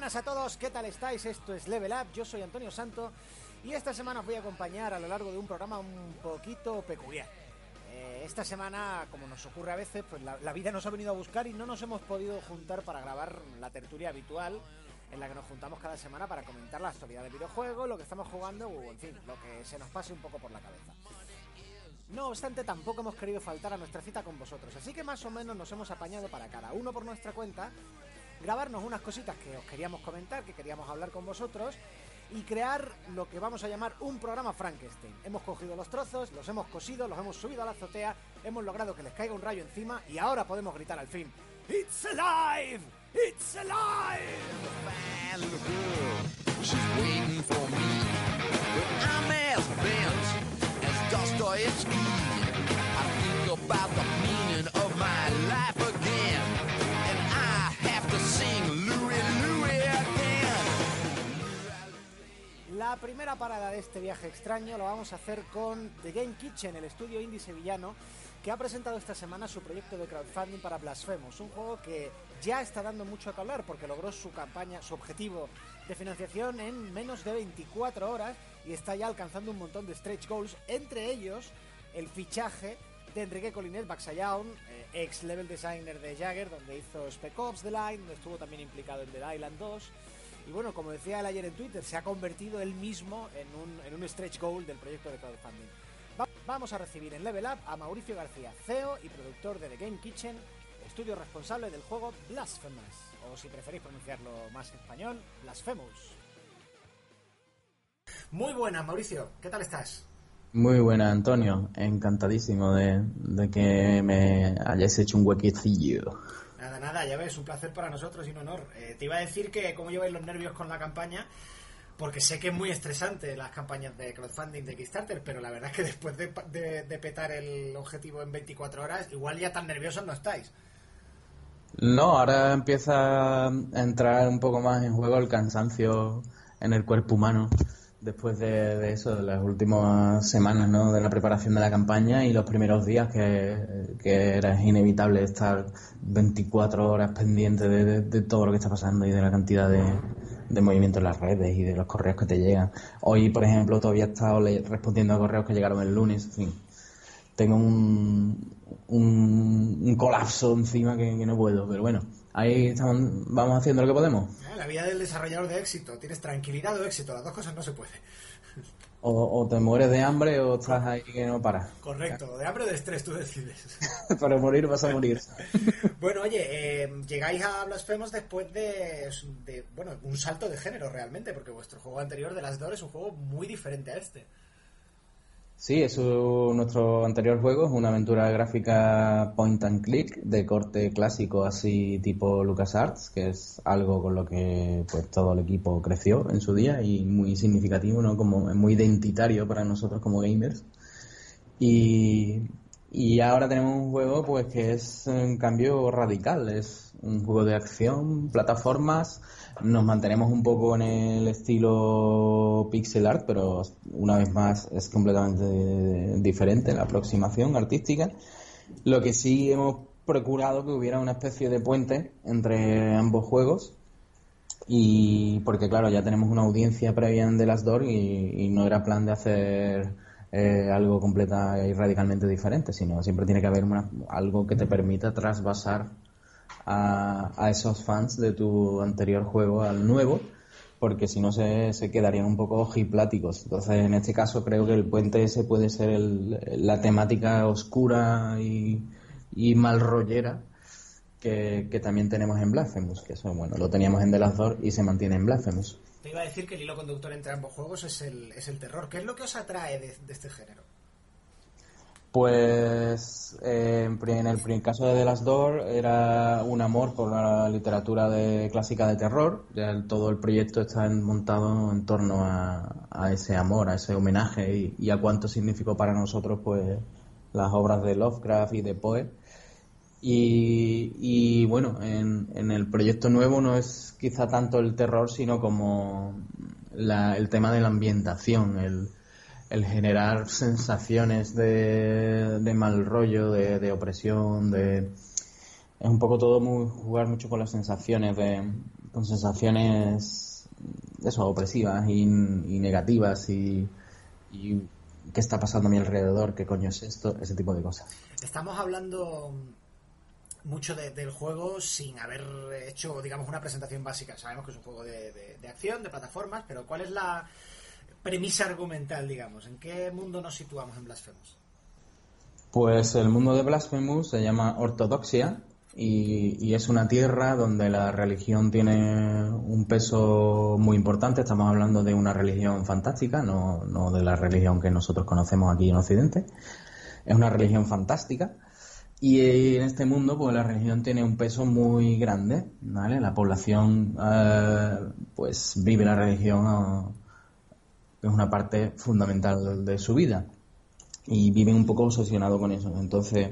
Buenas a todos, ¿qué tal estáis? Esto es Level Up, yo soy Antonio Santo y esta semana os voy a acompañar a lo largo de un programa un poquito peculiar. Eh, esta semana, como nos ocurre a veces, pues la, la vida nos ha venido a buscar y no nos hemos podido juntar para grabar la tertulia habitual en la que nos juntamos cada semana para comentar la actualidad del videojuego, lo que estamos jugando o, en fin, lo que se nos pase un poco por la cabeza. No obstante, tampoco hemos querido faltar a nuestra cita con vosotros, así que más o menos nos hemos apañado para cada uno por nuestra cuenta grabarnos unas cositas que os queríamos comentar, que queríamos hablar con vosotros y crear lo que vamos a llamar un programa Frankenstein. Hemos cogido los trozos, los hemos cosido, los hemos subido a la azotea, hemos logrado que les caiga un rayo encima y ahora podemos gritar al fin ¡It's alive! ¡It's alive! La primera parada de este viaje extraño lo vamos a hacer con The Game Kitchen, el estudio indie sevillano, que ha presentado esta semana su proyecto de crowdfunding para Blasphemous, un juego que ya está dando mucho que hablar porque logró su campaña, su objetivo de financiación en menos de 24 horas y está ya alcanzando un montón de stretch goals, entre ellos el fichaje de Enrique Colinet Baxayaun, eh, ex level designer de Jagger, donde hizo Spec Ops The Line, donde estuvo también implicado en The Island 2. Y bueno, como decía él ayer en Twitter, se ha convertido él mismo en un, en un stretch goal del proyecto de crowdfunding. Va- vamos a recibir en Level Up a Mauricio García, CEO y productor de The Game Kitchen, estudio responsable del juego Blasphemous, o si preferís pronunciarlo más español, Blasphemous. Muy buenas, Mauricio, ¿qué tal estás? Muy buena, Antonio. Encantadísimo de, de que me hayáis hecho un huequecillo. Nada, ya ves, un placer para nosotros y un honor. Eh, te iba a decir que cómo lleváis los nervios con la campaña, porque sé que es muy estresante las campañas de crowdfunding de Kickstarter, pero la verdad es que después de, de- de petar el objetivo en 24 horas, igual ya tan nerviosos no estáis. No, ahora empieza a entrar un poco más en juego el cansancio en el cuerpo humano después de, eso, de las últimas semanas ¿no? de la preparación de la campaña y los primeros días que, que era inevitable estar 24 horas pendiente de, de- todo lo que está pasando y de la cantidad de, de movimiento en las redes y de los correos que te llegan. Hoy, por ejemplo, todavía he estado respondiendo a correos que llegaron el lunes, en fin. Tengo un, un, un colapso encima que no puedo, pero bueno, ahí estamos, vamos haciendo lo que podemos. Eh, La vida del desarrollador de éxito, tienes tranquilidad o éxito, las dos cosas no se puede. O, o te mueres de hambre o estás ahí que no paras. Correcto, de hambre o de estrés tú decides. Para morir vas a morir. bueno, oye, eh, llegáis a Blasphemous después de, de, bueno, un salto de género realmente, porque vuestro juego anterior de las Door es un juego muy diferente a este. Sí, es nuestro anterior juego, es una aventura gráfica point and click de corte clásico así tipo LucasArts, que es algo con lo que pues todo el equipo creció en su día y muy significativo, ¿no? Como muy identitario para nosotros como gamers. Y, y ahora tenemos un juego pues que es un cambio radical, es un juego de acción, plataformas, nos mantenemos un poco en el estilo pixel art, pero una vez más es completamente diferente la aproximación artística. Lo que sí hemos procurado que hubiera una especie de puente entre ambos juegos y porque claro ya tenemos una audiencia previa en The Last Door y, y no era plan de hacer eh, algo completa y radicalmente diferente sino siempre tiene que haber una- algo que te permita trasvasar a, esos fans de tu anterior juego al nuevo porque si no se, se quedarían un poco ojipláticos. Entonces, en este caso, creo que el puente ese puede ser el- la temática oscura y, mal rollera que, que también tenemos en Blasphemous, que eso, bueno, lo teníamos en The Last y se mantiene en Blasphemous. Te iba a decir que el hilo conductor entre ambos juegos es el, es el terror. ¿Qué es lo que os atrae de este género? Pues eh, en el primer caso de The Last Door era un amor por la literatura de, clásica de terror. Ya todo el proyecto está montado en torno a, ese amor, a ese homenaje y, a cuánto significó para nosotros pues las obras de Lovecraft y de Poe. Y, y bueno, en, en, el proyecto nuevo no es quizá tanto el terror, sino como la, el tema de la ambientación, el, el generar sensaciones de, de mal rollo, de, de, opresión, de es un poco todo muy, jugar mucho con las sensaciones de con sensaciones eso opresivas y, negativas y, y, qué está pasando a mi alrededor, qué coño es esto, ese tipo de cosas. Estamos hablando mucho de, del juego sin haber hecho digamos una presentación básica. Sabemos que es un juego de acción, de plataformas, pero ¿cuál es la premisa argumental, digamos? ¿En qué mundo nos situamos en Blasphemous? Pues el mundo de Blasphemous se llama Ortodoxia y, y, es una tierra donde la religión tiene un peso muy importante. Estamos hablando de una religión fantástica, no, no de la religión que nosotros conocemos aquí en Occidente. Es una religión fantástica. Y en este mundo, pues la religión tiene un peso muy grande, ¿vale? La población, eh, pues vive la religión es una parte fundamental de su vida y viven un poco obsesionados con eso. Entonces,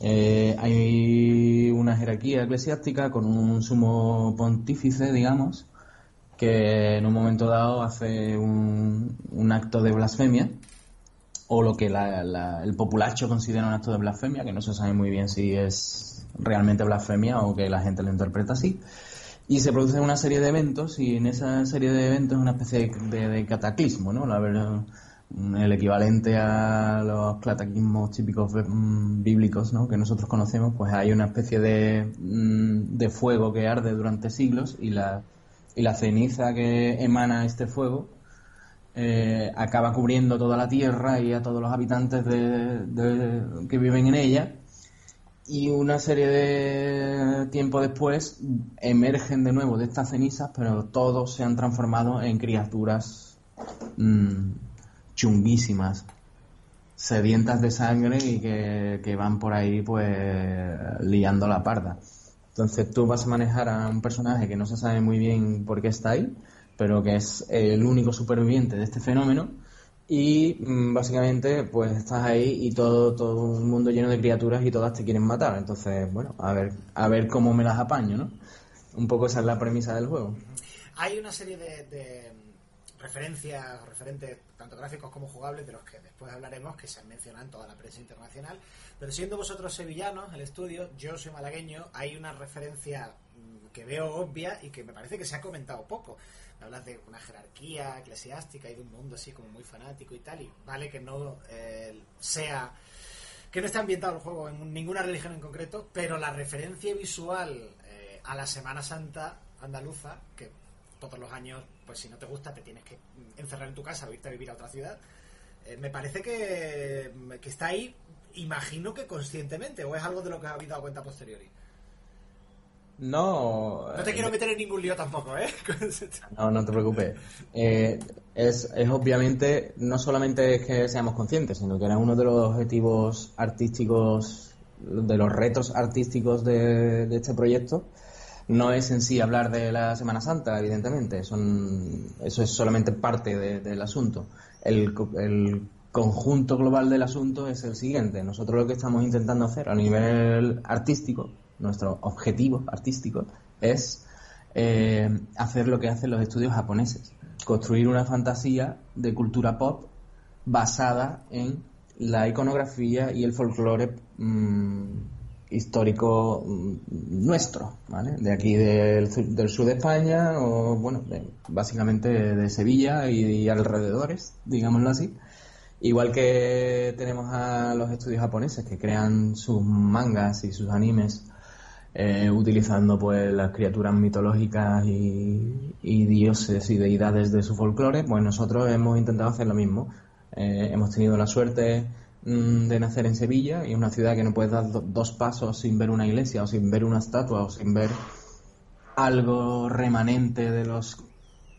eh, hay una jerarquía eclesiástica con un sumo pontífice, digamos, que en un momento dado hace un, un acto de blasfemia o lo que la, la, el populacho considera un acto de blasfemia, que no se sabe muy bien si es realmente blasfemia o que la gente lo interpreta así. Y se producen una serie de eventos y en esa serie de eventos es una especie de, cataclismo, ¿no? La verdad, el equivalente a los cataclismos típicos mm, bíblicos ¿no? que nosotros conocemos, pues hay una especie de, mm, de fuego que arde durante siglos y la, y la ceniza que emana este fuego eh, acaba cubriendo toda la tierra y a todos los habitantes de, que viven en ella y una serie de tiempo después emergen de nuevo de estas cenizas, pero todos se han transformado en criaturas mmm, chunguísimas, sedientas de sangre y que, que, van por ahí pues liando la parda. Entonces tú vas a manejar a un personaje que no se sabe muy bien por qué está ahí, pero que es el único superviviente de este fenómeno y mmm, básicamente pues estás ahí y todo todo un mundo lleno de criaturas y todas te quieren matar. Entonces bueno a ver a ver cómo me las apaño no un poco esa es la premisa del juego. Hay una serie de, de referencias referentes tanto gráficos como jugables de los que después hablaremos que se han mencionado en toda la prensa internacional. Pero siendo vosotros sevillanos el estudio yo soy malagueño hay una referencia que veo obvia y que me parece que se ha comentado poco hablas de una jerarquía eclesiástica y de un mundo así como muy fanático y tal, y vale que no eh, sea que no esté ambientado el juego en ninguna religión en concreto, pero la referencia visual eh, a la Semana Santa andaluza, que todos los años, pues si no te gusta, te tienes que encerrar en tu casa o irte a vivir a otra ciudad, eh, me parece que, que está ahí, imagino que conscientemente, o es algo de lo que ha habido a cuenta posteriori. No. No te quiero meter en ningún lío tampoco, ¿eh? no, no te preocupes. Eh, es, es, obviamente, no solamente es que seamos conscientes, sino que era uno de los objetivos artísticos, de los retos artísticos de, de este proyecto. No es en sí hablar de la Semana Santa, evidentemente. Son, eso es solamente parte de, del asunto. El, el conjunto global del asunto es el siguiente. Nosotros lo que estamos intentando hacer a nivel artístico nuestro objetivo artístico es eh, hacer lo que hacen los estudios japoneses, construir una fantasía de cultura pop basada en la iconografía y el folclore mmm, histórico mmm, nuestro, ¿vale? De aquí del, del, sur de España o, bueno, básicamente de Sevilla y, y alrededores, digámoslo así. Igual que tenemos a los estudios japoneses que crean sus mangas y sus animes eh, utilizando pues las criaturas mitológicas y, y, dioses y deidades de su folclore, pues nosotros hemos intentado hacer lo mismo. Eh, hemos tenido la suerte mmm, de nacer en Sevilla y una ciudad que no puedes dar do dos pasos sin ver una iglesia o sin ver una estatua o sin ver algo remanente de los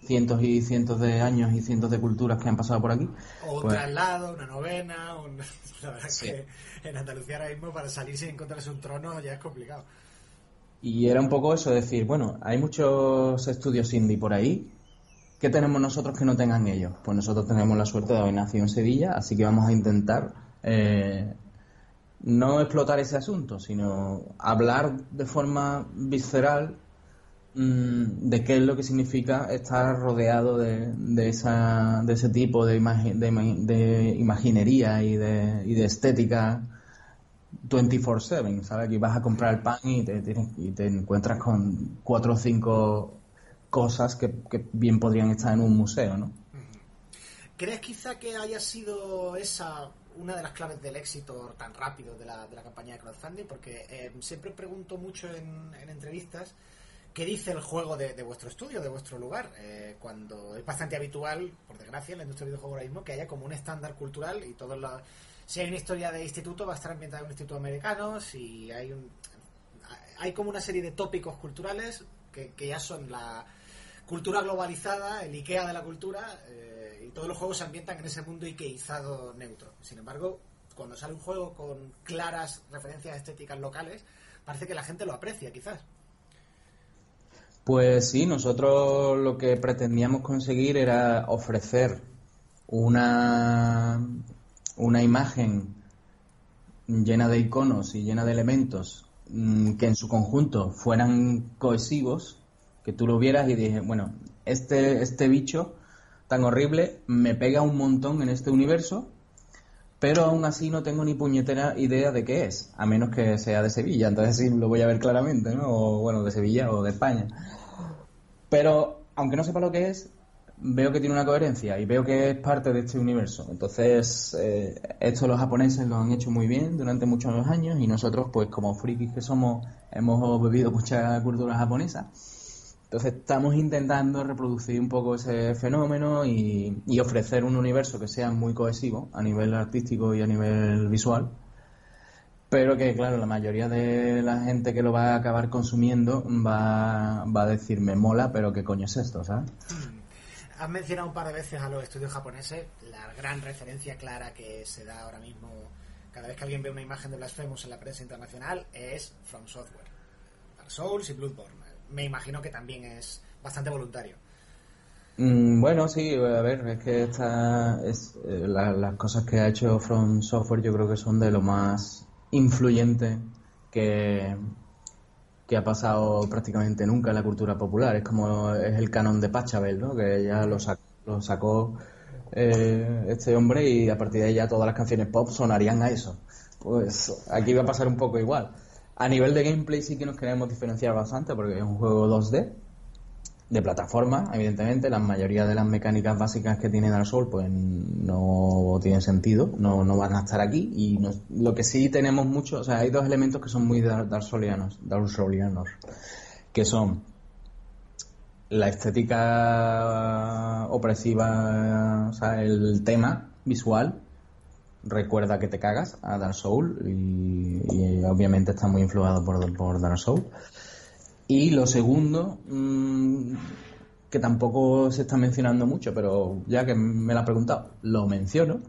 cientos y cientos de años y cientos de culturas que han pasado por aquí. O un pues- traslado, una novena, un- la verdad es que en Andalucía ahora mismo para salir sin encontrarse un trono ya es complicado. Y era un poco eso, decir, bueno, hay muchos estudios indie por ahí. ¿Qué tenemos nosotros que no tengan ellos? Pues nosotros tenemos la suerte de haber nacido en Sevilla, así que vamos a intentar eh, no explotar ese asunto, sino hablar de forma visceral mm, de qué es lo que significa estar rodeado de, de, esa, de ese tipo de, de, de imaginería y de, y de estética 24/7, ¿sabes? Que vas a comprar el pan y te, tienes- y te encuentras con cuatro o cinco cosas que, que bien podrían estar en un museo, ¿no? ¿Crees quizá que haya sido esa una de las claves del éxito tan rápido de la, de la campaña de crowdfunding? Porque eh, siempre pregunto mucho en, en entrevistas qué dice el juego de, de vuestro estudio, de vuestro lugar, eh, cuando es bastante habitual, por desgracia, en la industria del videojuego ahora mismo, que haya como un estándar cultural y todos los... Si hay una historia de instituto, va a estar ambientada en un instituto americano, si hay un... Hay como una serie de tópicos culturales que, ya son la cultura globalizada, el Ikea de la cultura, eh, y todos los juegos se ambientan en ese mundo ikeizado neutro. Sin embargo, cuando sale un juego con claras referencias estéticas locales, parece que la gente lo aprecia, quizás. Pues sí, nosotros lo que pretendíamos conseguir era ofrecer una, una imagen llena de iconos y llena de elementos mm, que en su conjunto fueran cohesivos, que tú lo vieras y dije, bueno, este, este bicho tan horrible me pega un montón en este universo, pero aún así no tengo ni puñetera idea de qué es, a menos que sea de Sevilla, entonces sí lo voy a ver claramente, ¿no? O bueno, de Sevilla o de España. Pero aunque no sepa lo que es, veo que tiene una coherencia y veo que es parte de este universo. Entonces, eh, esto los japoneses lo han hecho muy bien durante muchos años y nosotros, pues como frikis que somos, hemos bebido mucha cultura japonesa. Entonces estamos intentando reproducir un poco ese fenómeno y, y ofrecer un universo que sea muy cohesivo a nivel artístico y a nivel visual. Pero que, claro, la mayoría de la gente que lo va a acabar consumiendo va, va a decir, me mola, pero ¿qué coño es esto, ¿sabes? Has mencionado un par de veces a los estudios japoneses, la gran referencia clara que se da ahora mismo cada vez que alguien ve una imagen de Blasphemous en la prensa internacional es From Software. Souls y Bloodborne. Me imagino que también es bastante voluntario. Mm, bueno, sí, a ver, es que esta es, eh, la- las cosas que ha hecho From Software yo creo que son de lo más influyente que, que ha pasado prácticamente nunca en la cultura popular. Es como es el canon de Pachelbel, ¿no? Que ya lo, sac- lo sacó eh, este hombre y a partir de ahí todas las canciones pop sonarían a eso. Pues aquí va a pasar un poco igual. A nivel de gameplay sí que nos queremos diferenciar bastante porque es un juego 2D de plataforma, evidentemente, la mayoría de las mecánicas básicas que tiene Dark Souls pues no tienen sentido, no, no van a estar aquí y lo que sí tenemos mucho, o sea, hay dos elementos que son muy Dark, Soulianos, Dark que son la estética opresiva, o sea, el tema visual recuerda que te cagas a Dark Souls y, obviamente está muy influado por, por Dark Souls. Y lo segundo, mm, que tampoco se está mencionando mucho, pero ya que me lo ha preguntado, lo menciono,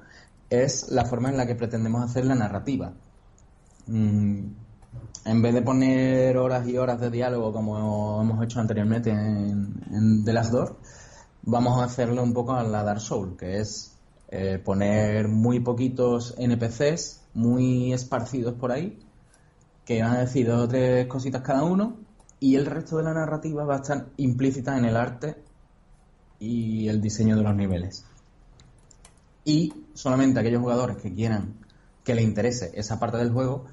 es la forma en la que pretendemos hacer la narrativa. Mm, en vez de poner horas y horas de diálogo como hemos hecho anteriormente en, en The Last Door, vamos a hacerlo un poco a la Dark Soul, que es eh, poner muy poquitos NPCs, muy esparcidos por ahí, que van a decir dos o tres cositas cada uno, y el resto de la narrativa va a estar implícita en el arte y el diseño de los niveles. Y solamente aquellos jugadores que quieran que le interese esa parte del juego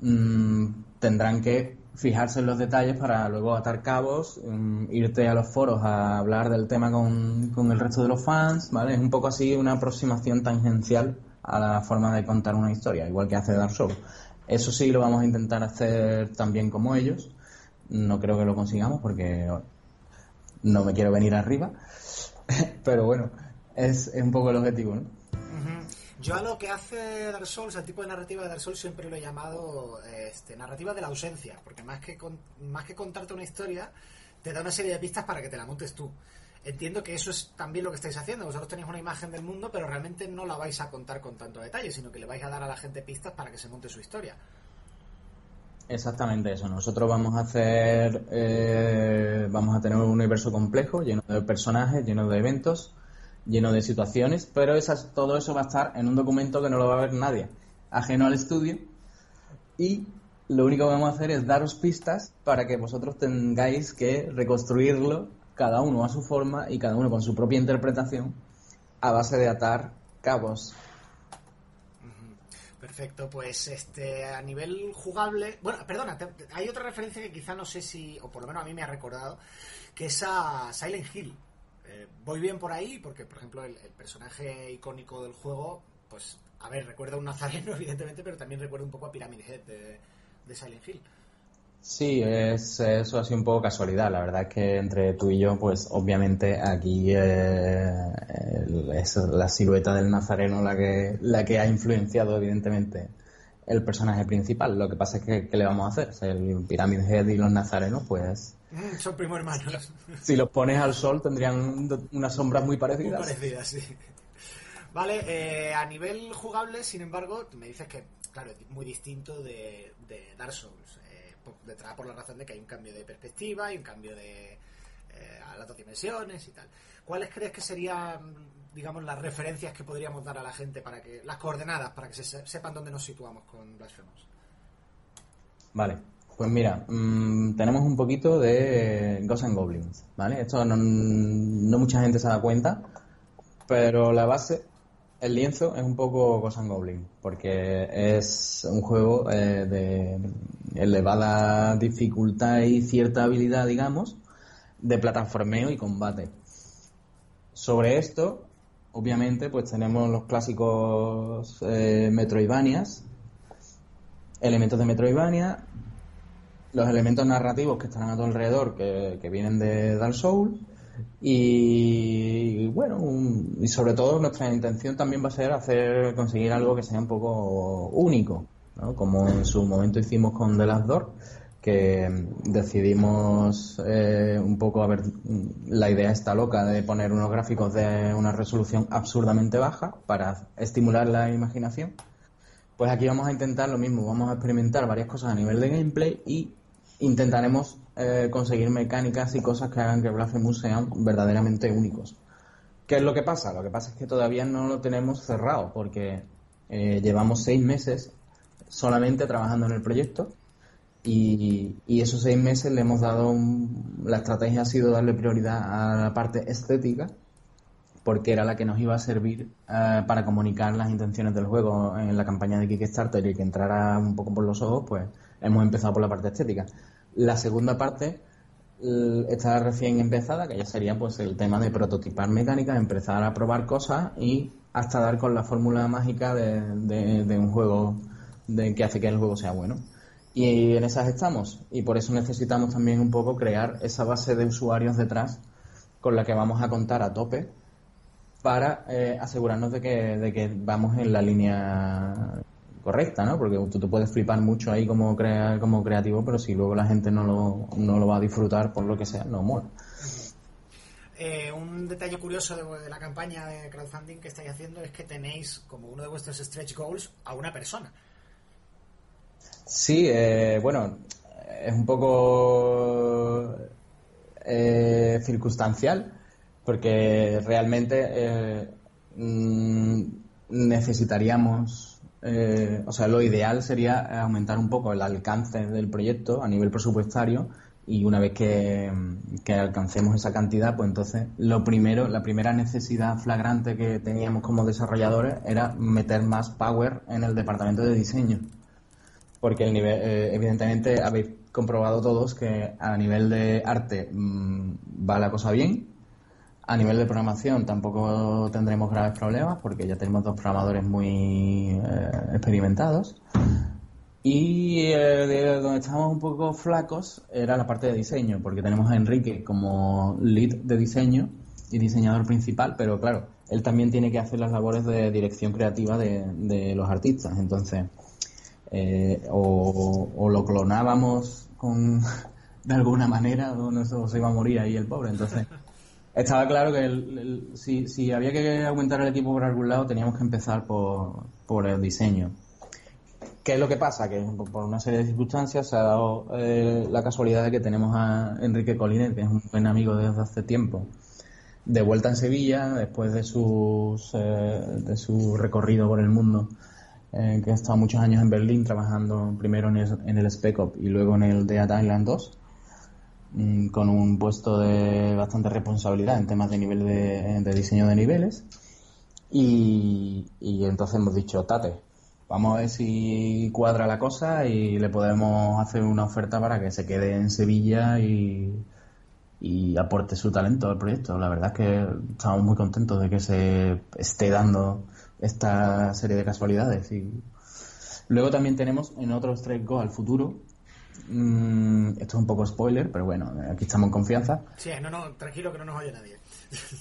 mm, tendrán que fijarse en los detalles para luego atar cabos, mm, irte a los foros a hablar del tema con, con el resto de los fans, ¿vale? Es un poco así una aproximación tangencial a la forma de contar una historia, igual que hace Dark Souls. Eso sí lo vamos a intentar hacer también como ellos. No creo que lo consigamos porque no me quiero venir arriba. Pero bueno, es, un poco el objetivo, ¿no? Yo a lo que hace Dark Souls, al tipo de narrativa de Dark Souls, siempre lo he llamado este, narrativa de la ausencia, porque más que, con- más que contarte una historia, te da una serie de pistas para que te la montes tú. entiendo que eso es también lo que estáis haciendo. Vosotros tenéis una imagen del mundo, pero realmente no la vais a contar con tanto detalle, sino que le vais a dar a la gente pistas para que se monte su historia. Exactamente eso. Nosotros vamos a hacer, eh, vamos a tener un universo complejo, lleno de personajes, lleno de eventos, lleno de situaciones, pero esas, todo eso va a estar en un documento que no lo va a ver nadie, ajeno al estudio. Y lo único que vamos a hacer es daros pistas para que vosotros tengáis que reconstruirlo, cada uno a su forma y cada uno con su propia interpretación, a base de atar cabos. Perfecto, pues este a nivel jugable, bueno, perdona, hay otra referencia que quizá no sé si, o por lo menos a mí me ha recordado, que es a Silent Hill. Eh, voy bien por ahí porque, por ejemplo, el, personaje icónico del juego, pues, a ver, recuerda a un nazareno, evidentemente, pero también recuerda un poco a Pyramid Head de, Silent Hill. Sí, es, eso ha sido un poco casualidad. La verdad es que entre tú y yo, pues obviamente aquí eh, es la silueta del nazareno la que, la que ha influenciado evidentemente el personaje principal. Lo que pasa es que, ¿qué le vamos a hacer? el Pyramid Head y los nazarenos, pues Mm, son primos hermanos. Si los pones al sol tendrían unas sombras muy parecidas. Muy parecidas, sí. Vale, eh, a nivel jugable, sin embargo, me dices que, claro, es muy distinto de, Dark Souls. Detrás por la razón de que hay un cambio de perspectiva y un cambio de eh, a las dos dimensiones y tal. ¿Cuáles crees que serían, digamos, las referencias que podríamos dar a la gente para que, las coordenadas, para que se sepan dónde nos situamos con Blasphemous? Vale, pues mira, mm, tenemos un poquito de Ghosts and Goblins, ¿vale? Esto no, mucha gente se da cuenta, pero la base, el lienzo, es un poco Ghosts and Goblins, porque es un juego eh, de elevada dificultad y cierta habilidad, digamos, de plataformeo y combate. Sobre esto, obviamente, pues tenemos los clásicos eh, Metroidvanias, elementos de Metroidvania, los elementos narrativos que están a tu alrededor, que, vienen de Dark Souls. Y, bueno, y sobre todo nuestra intención también va a ser hacer conseguir algo que sea un poco único, ¿no? como en su momento hicimos con The Last Door, que decidimos eh, un poco a ver, la idea está loca de poner unos gráficos de una resolución absurdamente baja para estimular la imaginación. Pues aquí vamos a intentar lo mismo, vamos a experimentar varias cosas a nivel de gameplay y intentaremos eh, conseguir mecánicas y cosas que hagan que Blasphemous sean verdaderamente únicos. ¿Qué es lo que pasa? Lo que pasa es que todavía no lo tenemos cerrado porque eh, llevamos seis meses solamente trabajando en el proyecto y, esos seis meses le hemos dado la estrategia ha sido darle prioridad a la parte estética porque era la que nos iba a servir eh, para comunicar las intenciones del juego en la campaña de Kickstarter y que entrara un poco por los ojos, pues hemos empezado por la parte estética. La segunda parte está recién empezada, que ya sería pues el tema de prototipar mecánicas, empezar a probar cosas y hasta dar con la fórmula mágica de, un juego de, que hace que el juego sea bueno. Y en esas estamos. Y por eso necesitamos también un poco crear esa base de usuarios detrás con la que vamos a contar a tope para eh, asegurarnos de que, de que vamos en la línea correcta, ¿no? Porque tú te puedes flipar mucho ahí como, crea, como creativo, pero si luego la gente no lo, no lo va a disfrutar por lo que sea, no mola. Eh, un detalle curioso de, la campaña de crowdfunding que estáis haciendo es que tenéis como uno de vuestros stretch goals a una persona. Sí, eh, bueno, es un poco eh, circunstancial porque realmente mm, necesitaríamos eh, o sea, lo ideal sería aumentar un poco el alcance del proyecto a nivel presupuestario y una vez que, alcancemos esa cantidad, pues entonces lo primero, la primera necesidad flagrante que teníamos como desarrolladores era meter más power en el departamento de diseño. Porque el nivel, eh, evidentemente habéis comprobado todos que a nivel de arte mm, va la cosa bien, a nivel de programación tampoco tendremos graves problemas porque ya tenemos dos programadores muy eh, experimentados. Y eh, donde estábamos un poco flacos era la parte de diseño, porque tenemos a Enrique como lead de diseño y diseñador principal, pero claro, él también tiene que hacer las labores de dirección creativa de, los artistas. Entonces, eh, o, lo clonábamos con, de alguna manera o, no, se iba a morir ahí el pobre. Entonces, Estaba claro que si, si, había que aumentar el equipo por algún lado, teníamos que empezar por, por el diseño. ¿Qué es lo que pasa? Que por una serie de circunstancias se ha dado eh, la casualidad de que tenemos a Enrique Coliner, que es un buen amigo desde hace tiempo, de vuelta en Sevilla después de, sus, eh, de su recorrido por el mundo, eh, que ha estado muchos años en Berlín trabajando primero en el, en el Spec Op y luego en el Dead Island 2, mm, con un puesto de bastante responsabilidad en temas de nivel de, diseño de niveles. Y, entonces hemos dicho, Tate, vamos a ver si cuadra la cosa y le podemos hacer una oferta para que se quede en Sevilla y y aporte su talento al proyecto. La verdad es que estamos muy contentos de que se esté dando esta serie de casualidades. Y luego también tenemos en otros tres Go al futuro. Mm, esto es un poco spoiler, pero bueno, aquí estamos en confianza. Sí, no, no, tranquilo que no nos oye nadie.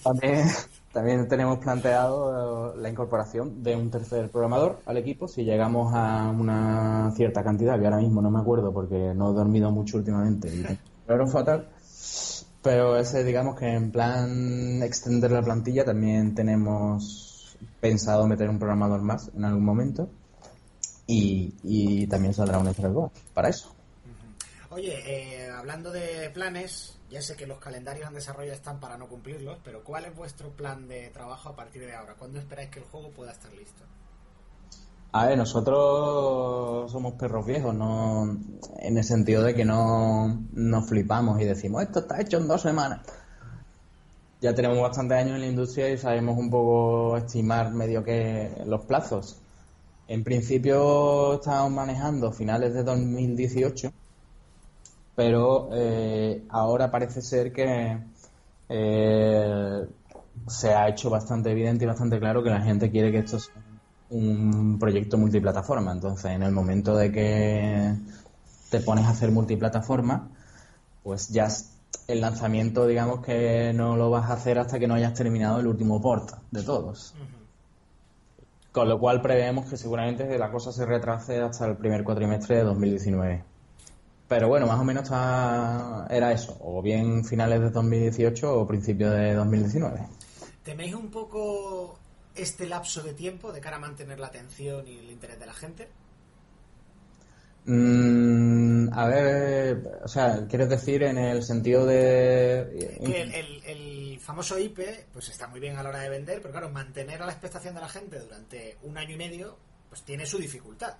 También, también tenemos planteado la incorporación de un tercer programador al equipo si llegamos a una cierta cantidad, que ahora mismo no me acuerdo porque no he dormido mucho últimamente y pero fatal pero ese, digamos que en plan extender la plantilla también tenemos pensado meter un programador más en algún momento y, y también saldrá un extra para eso. Oye, eh, hablando de planes, ya sé que los calendarios en desarrollo están para no cumplirlos, pero ¿cuál es vuestro plan de trabajo a partir de ahora? ¿Cuándo esperáis que el juego pueda estar listo? A ver, nosotros somos perros viejos, no en el sentido de que no nos flipamos y decimos, esto está hecho en dos semanas. Ya tenemos bastantes años en la industria y sabemos un poco estimar medio que los plazos. En principio estamos manejando finales de 2018, pero eh, ahora parece ser que eh, se ha hecho bastante evidente y bastante claro que la gente quiere que esto sea un proyecto multiplataforma. Entonces, en el momento de que te pones a hacer multiplataforma, pues ya el lanzamiento, digamos que no lo vas a hacer hasta que no hayas terminado el último port de todos. Con lo cual preveemos que seguramente la cosa se retrase hasta el primer cuatrimestre de 2019. Pero bueno, más o menos era eso, o bien finales de 2018 o principios de 2019. ¿Teméis un poco este lapso de tiempo de cara a mantener la atención y el interés de la gente? Mm, a ver, o sea, quieres decir en el sentido de... Que el, famoso IP pues está muy bien a la hora de vender, pero claro, mantener a la expectación de la gente durante un año y medio pues tiene su dificultad.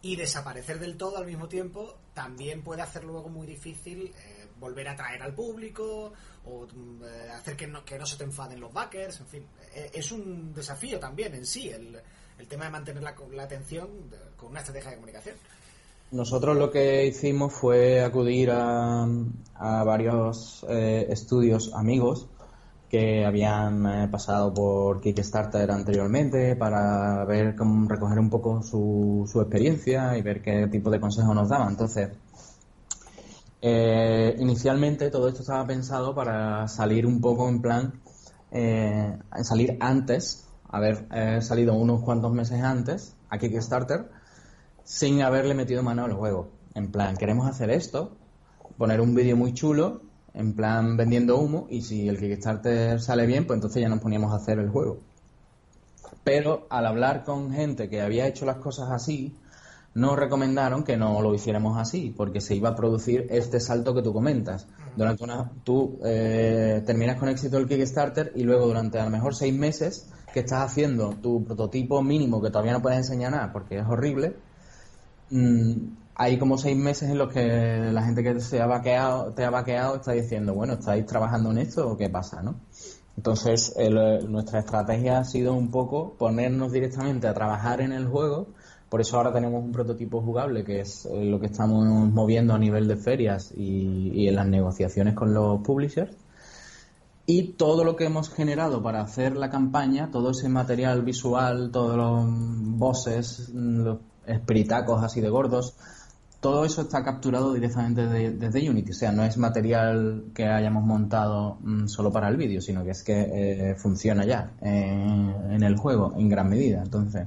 Y desaparecer del todo al mismo tiempo también puede hacer luego muy difícil eh, volver a atraer al público o mm, eh, hacer que no, que no se te enfaden los backers, en fin. Eh, es un desafío también en sí el, el tema de mantener la, la atención con una estrategia de comunicación. Nosotros lo que hicimos fue acudir a, a varios eh, estudios amigos que habían pasado por Kickstarter anteriormente para ver cómo recoger un poco su, su experiencia y ver qué tipo de consejos nos daban. Entonces, eh, inicialmente todo esto estaba pensado para salir un poco en plan, eh, salir antes, haber eh, salido unos cuantos meses antes a Kickstarter, sin haberle metido mano al juego. En plan, queremos hacer esto, poner un vídeo muy chulo, en plan vendiendo humo, y si el Kickstarter sale bien, pues entonces ya nos poníamos a hacer el juego. Pero al hablar con gente que había hecho las cosas así, nos recomendaron que no lo hiciéramos así, porque se iba a producir este salto que tú comentas. Durante una, tú eh, terminas con éxito el Kickstarter y luego durante a lo mejor seis meses que estás haciendo tu prototipo mínimo que todavía no puedes enseñar nada porque es horrible, mm, hay como seis meses en los que la gente que se ha vaqueado, te ha vaqueado está diciendo, bueno, ¿estáis trabajando en esto o qué pasa? ¿no? Entonces, nuestra estrategia ha sido un poco ponernos directamente a trabajar en el juego por eso ahora tenemos un prototipo jugable, que es eh, lo que estamos moviendo a nivel de ferias y, en las negociaciones con los publishers. Y todo lo que hemos generado para hacer la campaña, todo ese material visual, todos los bosses, los espiritacos así de gordos, todo eso está capturado directamente desde Unity. O sea, no es material que hayamos montado mm, solo para el vídeo, sino que es que eh, funciona ya eh, en el juego en gran medida. Entonces,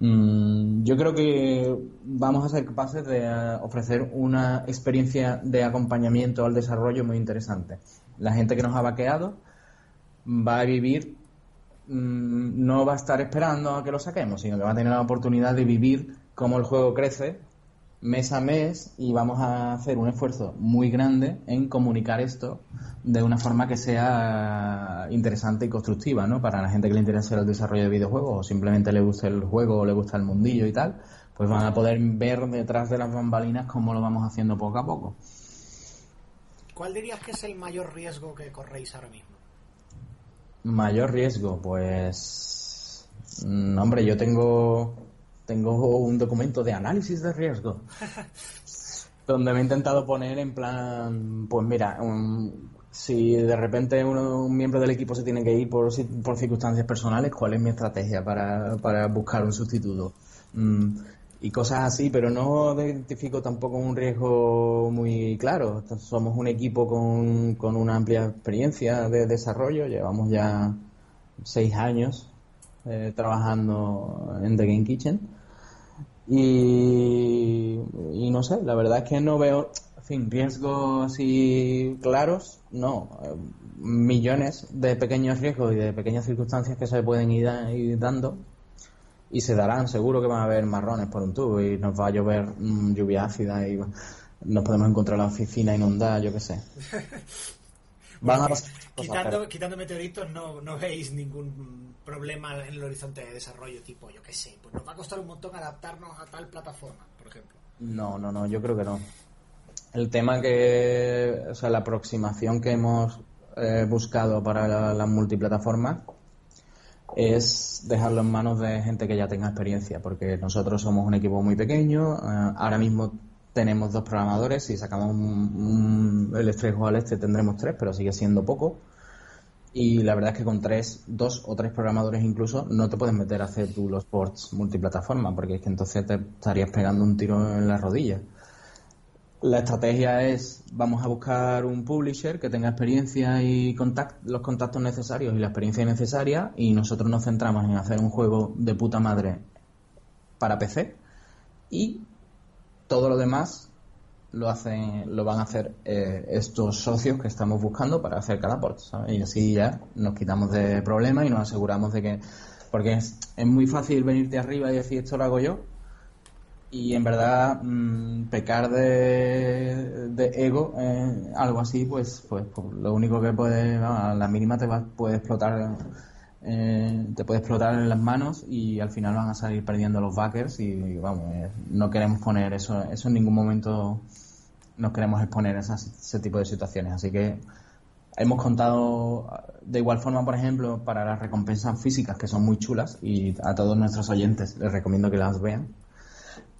Mm, yo creo que vamos a ser capaces de eh, ofrecer una experiencia de acompañamiento al desarrollo muy interesante. La gente que nos ha vaqueado va a vivir, mm, no va a estar esperando a que lo saquemos, sino que va a tener la oportunidad de vivir cómo el juego crece mes a mes y vamos a hacer un esfuerzo muy grande en comunicar esto de una forma que sea interesante y constructiva, ¿no? Para la gente que le interese el desarrollo de videojuegos o simplemente le guste el juego o le gusta el mundillo y tal, pues van a poder ver detrás de las bambalinas cómo lo vamos haciendo poco a poco. ¿Cuál dirías que es el mayor riesgo que corréis ahora mismo? Mayor riesgo, pues... mm, hombre, yo tengo tengo un documento de análisis de riesgo donde me he intentado poner en plan, pues mira, un- si de repente uno- un miembro del equipo se tiene que ir por, por circunstancias personales, ¿cuál es mi estrategia para, para buscar un sustituto? Mm, y cosas así, pero no identifico tampoco un riesgo muy claro. Somos un equipo con, con una amplia experiencia de desarrollo, llevamos ya seis años eh, trabajando en The Game Kitchen. Y, y no sé, la verdad es que no veo, en fin, riesgos así claros, no. Millones de pequeños riesgos y de pequeñas circunstancias que se pueden ir, da- ir dando y se darán. Seguro que van a haber marrones por un tubo y nos va a llover mm, lluvia ácida y nos podemos encontrar la oficina inundada, yo qué sé. Van a pasar cosas, Quitando, pero- quitando meteoritos, no, no veis ningún problema en el horizonte de desarrollo, tipo, yo qué sé, pues nos va a costar un montón adaptarnos a tal plataforma, por ejemplo. No, no, no, yo creo que no. El tema que, o sea, la aproximación que hemos eh, buscado para la, la multiplataforma es dejarlo en manos de gente que ya tenga experiencia, porque nosotros somos un equipo muy pequeño, eh, ahora mismo tenemos dos programadores, si sacamos un- un- el estrejo al este tendremos tres, pero sigue siendo poco. Y la verdad es que con tres, dos o tres programadores incluso, no te puedes meter a hacer tú los ports multiplataforma, porque es que entonces te estarías pegando un tiro en la rodilla. La estrategia es, vamos a buscar un publisher que tenga experiencia y contact- los contactos necesarios y la experiencia necesaria y nosotros nos centramos en hacer un juego de puta madre para PC y todo lo demás lo hacen lo van a hacer eh, estos socios que estamos buscando para hacer cada port ¿sabes? y así ya nos quitamos de problemas y nos aseguramos de que porque es, es muy fácil venirte arriba y decir esto lo hago yo y en verdad mm, pecar de, de ego eh, algo así pues, pues pues lo único que puede a la mínima te va, puede explotar eh, te puede explotar en las manos y al final van a salir perdiendo los backers y vamos eh, no queremos poner eso eso en ningún momento nos queremos exponer a ese tipo de situaciones así que hemos contado de igual forma por ejemplo para las recompensas físicas que son muy chulas y a todos nuestros oyentes les recomiendo que las vean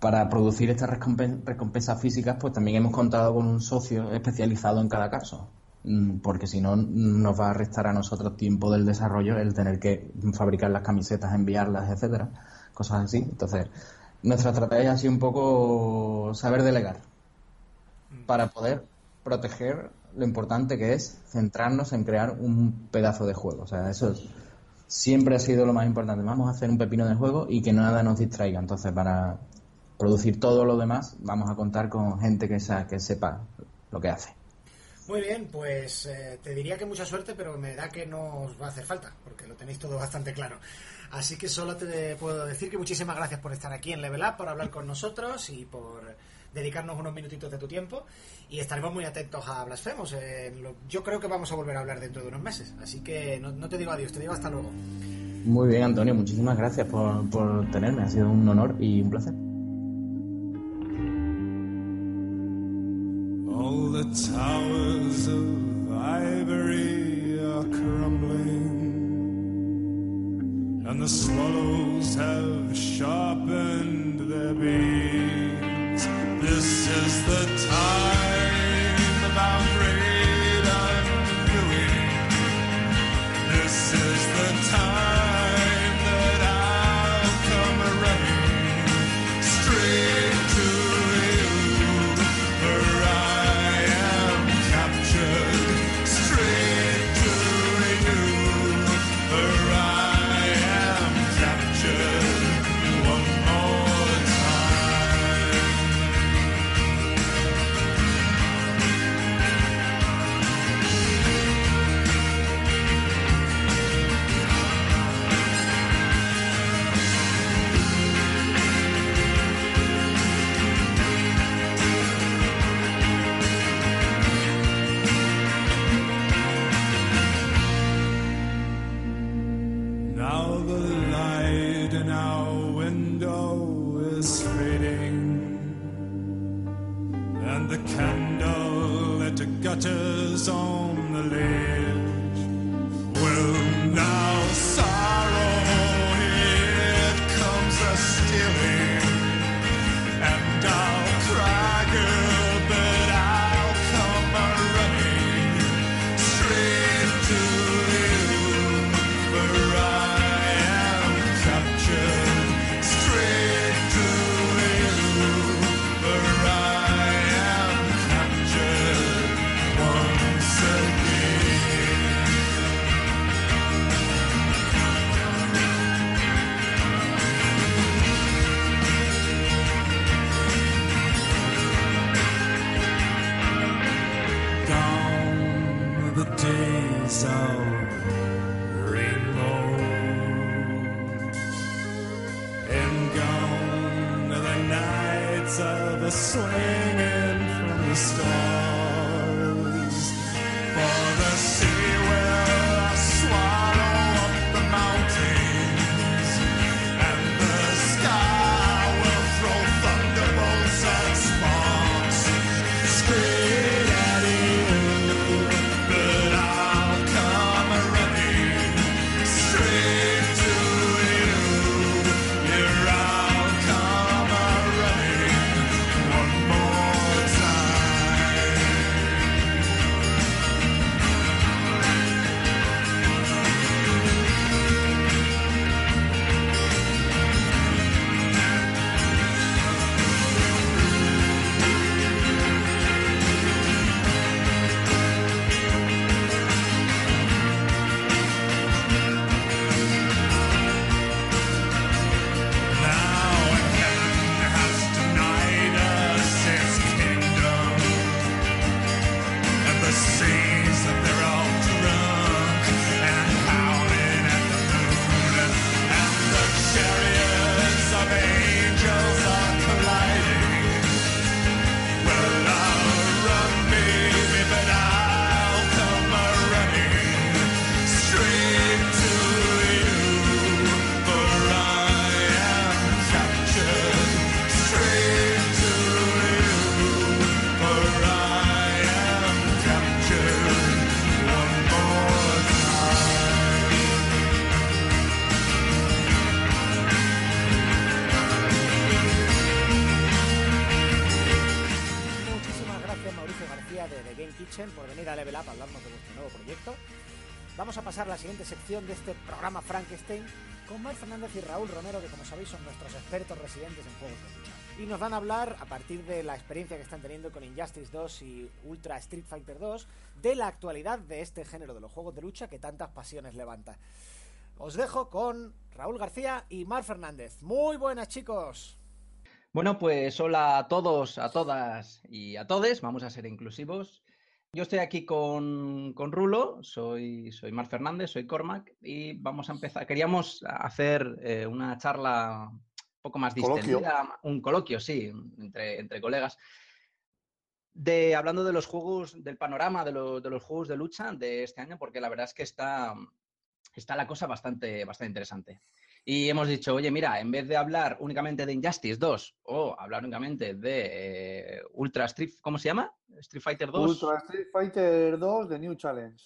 para producir estas recompen- recompensas físicas, pues también hemos contado con un socio especializado en cada caso. Mm, Porque si no, nos va a restar a nosotros tiempo del desarrollo el tener que fabricar las camisetas, enviarlas, etcétera, cosas así. Entonces, nuestra estrategia ha sido un poco saber delegar para poder proteger lo importante que es centrarnos en crear un pedazo de juego. O sea, eso es- siempre ha sido lo más importante. Vamos a hacer un pepino de juego y que nada nos distraiga. Entonces, para producir todo lo demás, vamos a contar con gente que, sa- que sepa lo que hace. Muy bien, pues eh, te diría que mucha suerte, pero me da que no os va a hacer falta, porque lo tenéis todo bastante claro. Así que solo te puedo decir que muchísimas gracias por estar aquí en Level Up, por hablar con nosotros y por dedicarnos unos minutitos de tu tiempo. Y estaremos muy atentos a Blasfemos. Eh, lo- yo creo que vamos a volver a hablar dentro de unos meses. Así que no, no te digo adiós, te digo hasta luego. Muy bien, Antonio, muchísimas gracias por, por tenerme. Ha sido un honor y un placer. The towers of ivory are crumbling, and the swallows have sharpened their beaks. This is the time of our siguiente sección de este programa Frankenstein con Mar Fernández y Raúl Romero, que como sabéis son nuestros expertos residentes en juegos de lucha. Y nos van a hablar, a partir de la experiencia que están teniendo con Injustice 2 y Ultra Street Fighter 2, de la actualidad de este género de los juegos de lucha que tantas pasiones levanta. Os dejo con Raúl García y Mar Fernández. Muy buenas chicos. Bueno, pues hola a todos, a todas y a todes. Vamos a ser inclusivos. Yo estoy aquí con, con Rulo, soy, soy Mar Fernández, soy Cormac y vamos a empezar. Queríamos hacer eh, una charla un poco más Coloquio. distendida, un coloquio, sí, entre, entre colegas, de hablando de los juegos, del panorama de, lo- de los juegos de lucha de este año, porque la verdad es que está, está la cosa bastante, bastante interesante. Y hemos dicho, oye, mira, en vez de hablar únicamente de Injustice 2 o hablar únicamente de eh, Ultra Street, ¿cómo se llama? Street Fighter 2. Ultra Street Fighter 2 de New Challenge.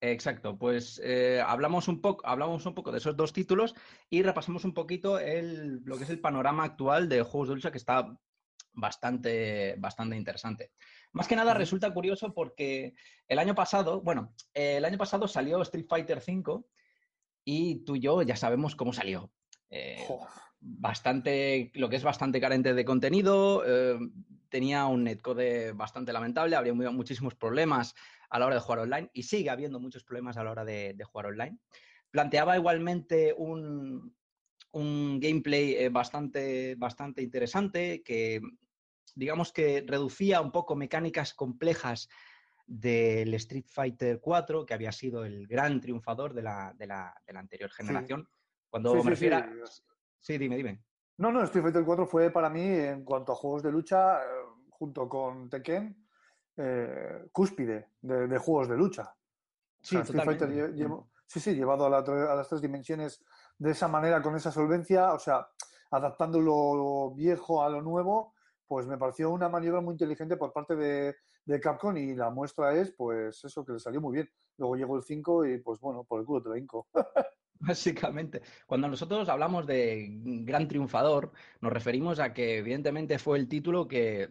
Exacto, pues eh, hablamos, un poco, hablamos un poco de esos dos títulos y repasamos un poquito el, lo que es el panorama actual de juegos de lucha que está bastante, bastante interesante. Más que nada resulta curioso porque el año pasado, bueno, eh, el año pasado salió Street Fighter V y tú y yo ya sabemos cómo salió. Eh, bastante, lo que es bastante carente de contenido, eh, tenía un netcode bastante lamentable, habría mu- muchísimos problemas a la hora de jugar online y sigue habiendo muchos problemas a la hora de, de jugar online. Planteaba igualmente un, un gameplay eh, bastante, bastante interesante que, digamos que reducía un poco mecánicas complejas del Street Fighter 4, que había sido el gran triunfador de la, de la- de la anterior generación. Cuando Sí, me sí, refiero a- sí. Dime, dime. No, no, Street Fighter 4 fue para mí, en cuanto a juegos de lucha, eh, junto con Tekken, eh, cúspide de, de juegos de lucha. O Sí, sea, Street Fighter lle- llevo- Sí, sí, llevado a, la a las tres dimensiones de esa manera, con esa solvencia, o sea, adaptando lo viejo a lo nuevo, pues me pareció una maniobra muy inteligente por parte de, de Capcom y la muestra es, pues, eso, que le salió muy bien. Luego llegó el 5 y, pues, bueno, por el culo te hinco. Básicamente, cuando nosotros hablamos de gran triunfador, nos referimos a que evidentemente fue el título que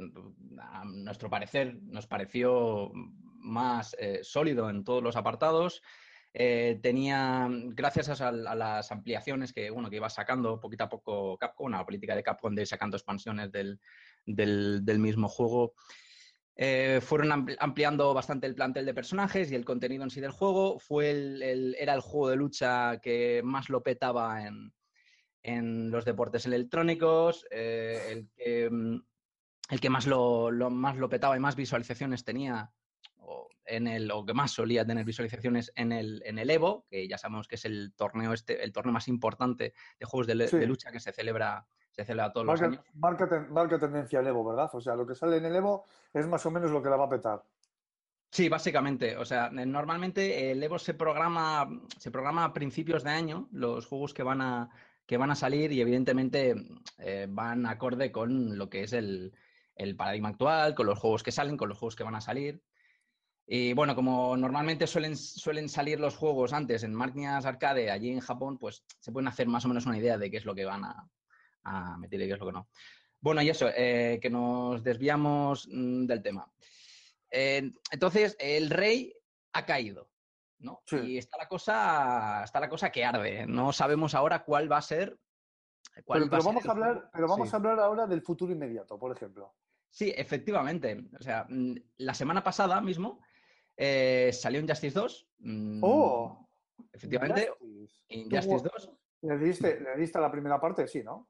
a nuestro parecer nos pareció más eh, sólido en todos los apartados. Eh, tenía, gracias a, a las ampliaciones que, bueno, que iba sacando poquito a poco Capcom, la política de Capcom de ir sacando expansiones del- del mismo juego, eh, fueron ampli- ampliando bastante el plantel de personajes y el contenido en sí del juego. Fue el, el- era el juego de lucha que más lo petaba en, en los deportes electrónicos, eh, el, que, mm, el que más lo, lo- más lo petaba y más visualizaciones tenía, o, en el, o que más solía tener visualizaciones en el, en el Evo, que ya sabemos que es el torneo, este, el torneo más importante de juegos de, le- Sí. de lucha que se celebra, se celebra todos los Marca, años. marca, ten- marca tendencia el Evo, ¿verdad? O sea, lo que sale en el Evo es más o menos lo que la va a petar. Sí, básicamente. O sea, normalmente el Evo se programa, se programa a principios de año, los juegos que van a, que van a salir y evidentemente eh, van acorde con lo que es el, el paradigma actual, con los juegos que salen, con los juegos que van a salir. Y bueno, como normalmente suelen, suelen salir los juegos antes en máquinas arcade allí en Japón, pues se pueden hacer más o menos una idea de qué es lo que van a, a meter y qué es lo que no. Bueno, y eso, eh, que nos desviamos mm, del tema. Eh, entonces, el rey ha caído, ¿no? Sí. Y está la cosa, está la cosa que arde. No sabemos ahora cuál va a ser. cuál Pero, vamos a hablar, pero vamos Sí. a hablar ahora del futuro inmediato, por ejemplo. Sí, efectivamente. O sea, mm, la semana pasada mismo eh, salió Injustice 2. mm, ¡Oh! Efectivamente, Injustice. Injustice Tú 2. ¿Le diste, le diste a la primera parte? Sí, ¿no?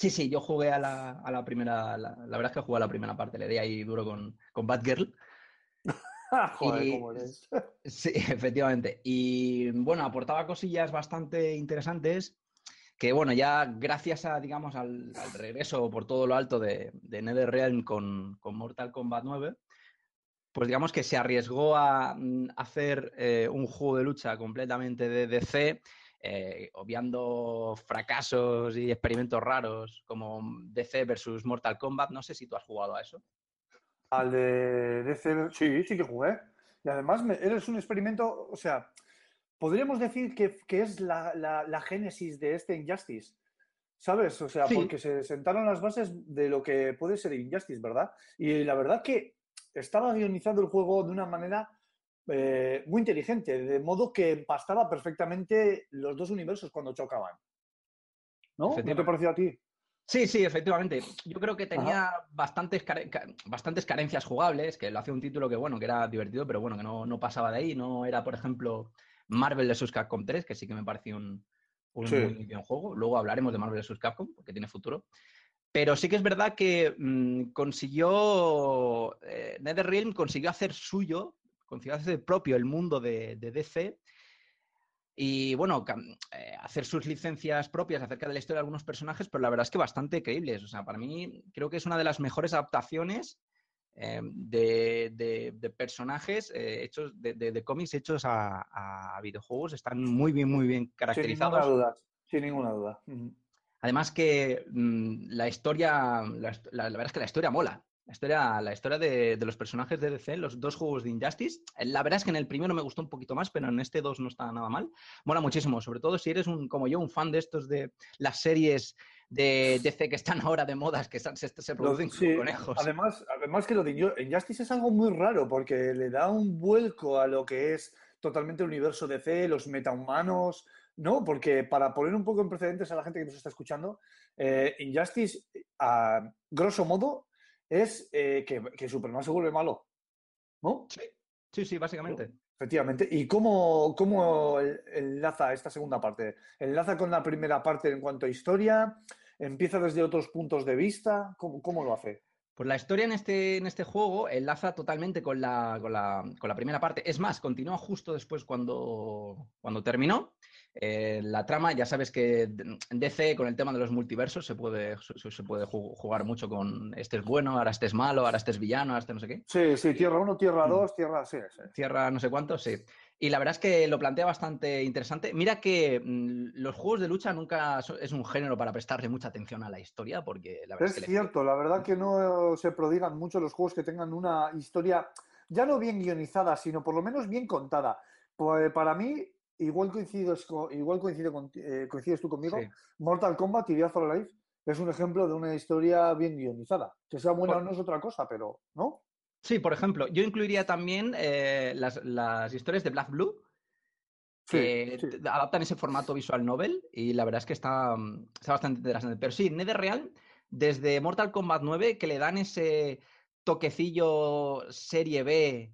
Sí, sí, yo jugué a la, a la primera. La, la verdad es que jugué a la primera parte. Le di ahí duro con, con Batgirl. Joder, Y- cómo eres. Sí, efectivamente. Y bueno, aportaba cosillas bastante interesantes que, bueno, ya gracias a, digamos, al, al regreso por todo lo alto de, de NetherRealm con, con Mortal Kombat 9, pues digamos que se arriesgó a mm, hacer eh, un juego de lucha completamente de DC, eh, obviando fracasos y experimentos raros como DC versus Mortal Kombat. No sé si tú has jugado a eso. Al de DC, sí, sí que jugué. Y además me- eres un experimento, o sea, podríamos decir que, que es la, la- la génesis de este Injustice. ¿Sabes? O sea, Sí. porque se sentaron las bases de lo que puede ser Injustice, ¿verdad? Y la verdad que estaba guionizando el juego de una manera eh, muy inteligente, de modo que empastaba perfectamente los dos universos cuando chocaban. ¿No? ¿No te pareció a ti? Sí, sí, efectivamente. Yo creo que tenía bastantes, care- ca- bastantes carencias jugables, que lo hacía un título que, bueno, que era divertido, pero bueno, que no, no pasaba de ahí. No era, por ejemplo, Marvel vs. Capcom 3, que sí que me pareció un, un Sí. muy bien juego. Luego hablaremos de Marvel vs. Capcom, porque tiene futuro. Pero sí que es verdad que mm, consiguió, eh, NetherRealm consiguió hacer suyo, hacer propio el mundo de, de DC y bueno, eh, hacer sus licencias propias acerca de la historia de algunos personajes, pero la verdad es que bastante creíbles. O sea, para mí creo que es una de las mejores adaptaciones eh, de, de- de personajes eh, hechos, de, de- cómics hechos a, a videojuegos. Están muy bien, muy bien Sin ninguna caracterizados. duda. Sin ninguna duda. Además que mm, la historia, la, hist- la- la verdad es que la historia mola. La historia, la historia de, de los personajes de DC, los dos juegos de Injustice. eh, La verdad es que en el primero me gustó un poquito más, pero en este 2 no está nada mal. Mola muchísimo, sobre todo si eres un, como yo, un fan de estos de las series de DC que están ahora de modas, que se, se producen sí, conejos. Además, además que lo de Inju- Injustice es algo muy raro porque le da un vuelco a lo que es totalmente el universo DC, los metahumanos, ¿no? Porque para poner un poco en precedentes a la gente que nos está escuchando, eh, Injustice, a grosso modo, es eh, que, que Superman se vuelve malo, ¿no? Sí, sí, sí, básicamente. Efectivamente. ¿Y cómo, cómo enlaza esta segunda parte? ¿Enlaza con la primera parte en cuanto a historia? ¿Empieza desde otros puntos de vista? ¿Cómo, cómo lo hace? Pues la historia en este, en este juego enlaza totalmente con la, con la, con la primera parte. Es más, continúa justo después cuando, cuando terminó. Eh, la trama, ya sabes que DC con el tema de los multiversos se puede, se, se puede ju- jugar mucho con este es bueno, ahora este es malo, ahora este es villano, ahora este no sé qué. Sí, sí, Tierra 1, Tierra Mm. 2, Tierra... Sí, sí. Cierra no sé cuánto, sí. Y la verdad es que lo plantea bastante interesante. Mira que mm, los juegos de lucha nunca so- es un género para prestarle mucha atención a la historia, porque la verdad Es es, que cierto, la verdad que no se prodigan mucho los juegos que tengan una historia ya no bien guionizada, sino por lo menos bien contada. Pues para mí, igual coincides, co- igual coincido con- eh, coincides tú conmigo, Sí. Mortal Kombat y Death or Alive es un ejemplo de una historia bien guionizada. Que sea buena o no es otra cosa, pero ¿no? Sí, por ejemplo, yo incluiría también eh, las, las historias de Black Blue, que sí. adaptan ese formato visual novel y la verdad es que está, mm, está bastante interesante. Pero sí, NetherRealm, desde Mortal Kombat 9, que le dan ese toquecillo serie B,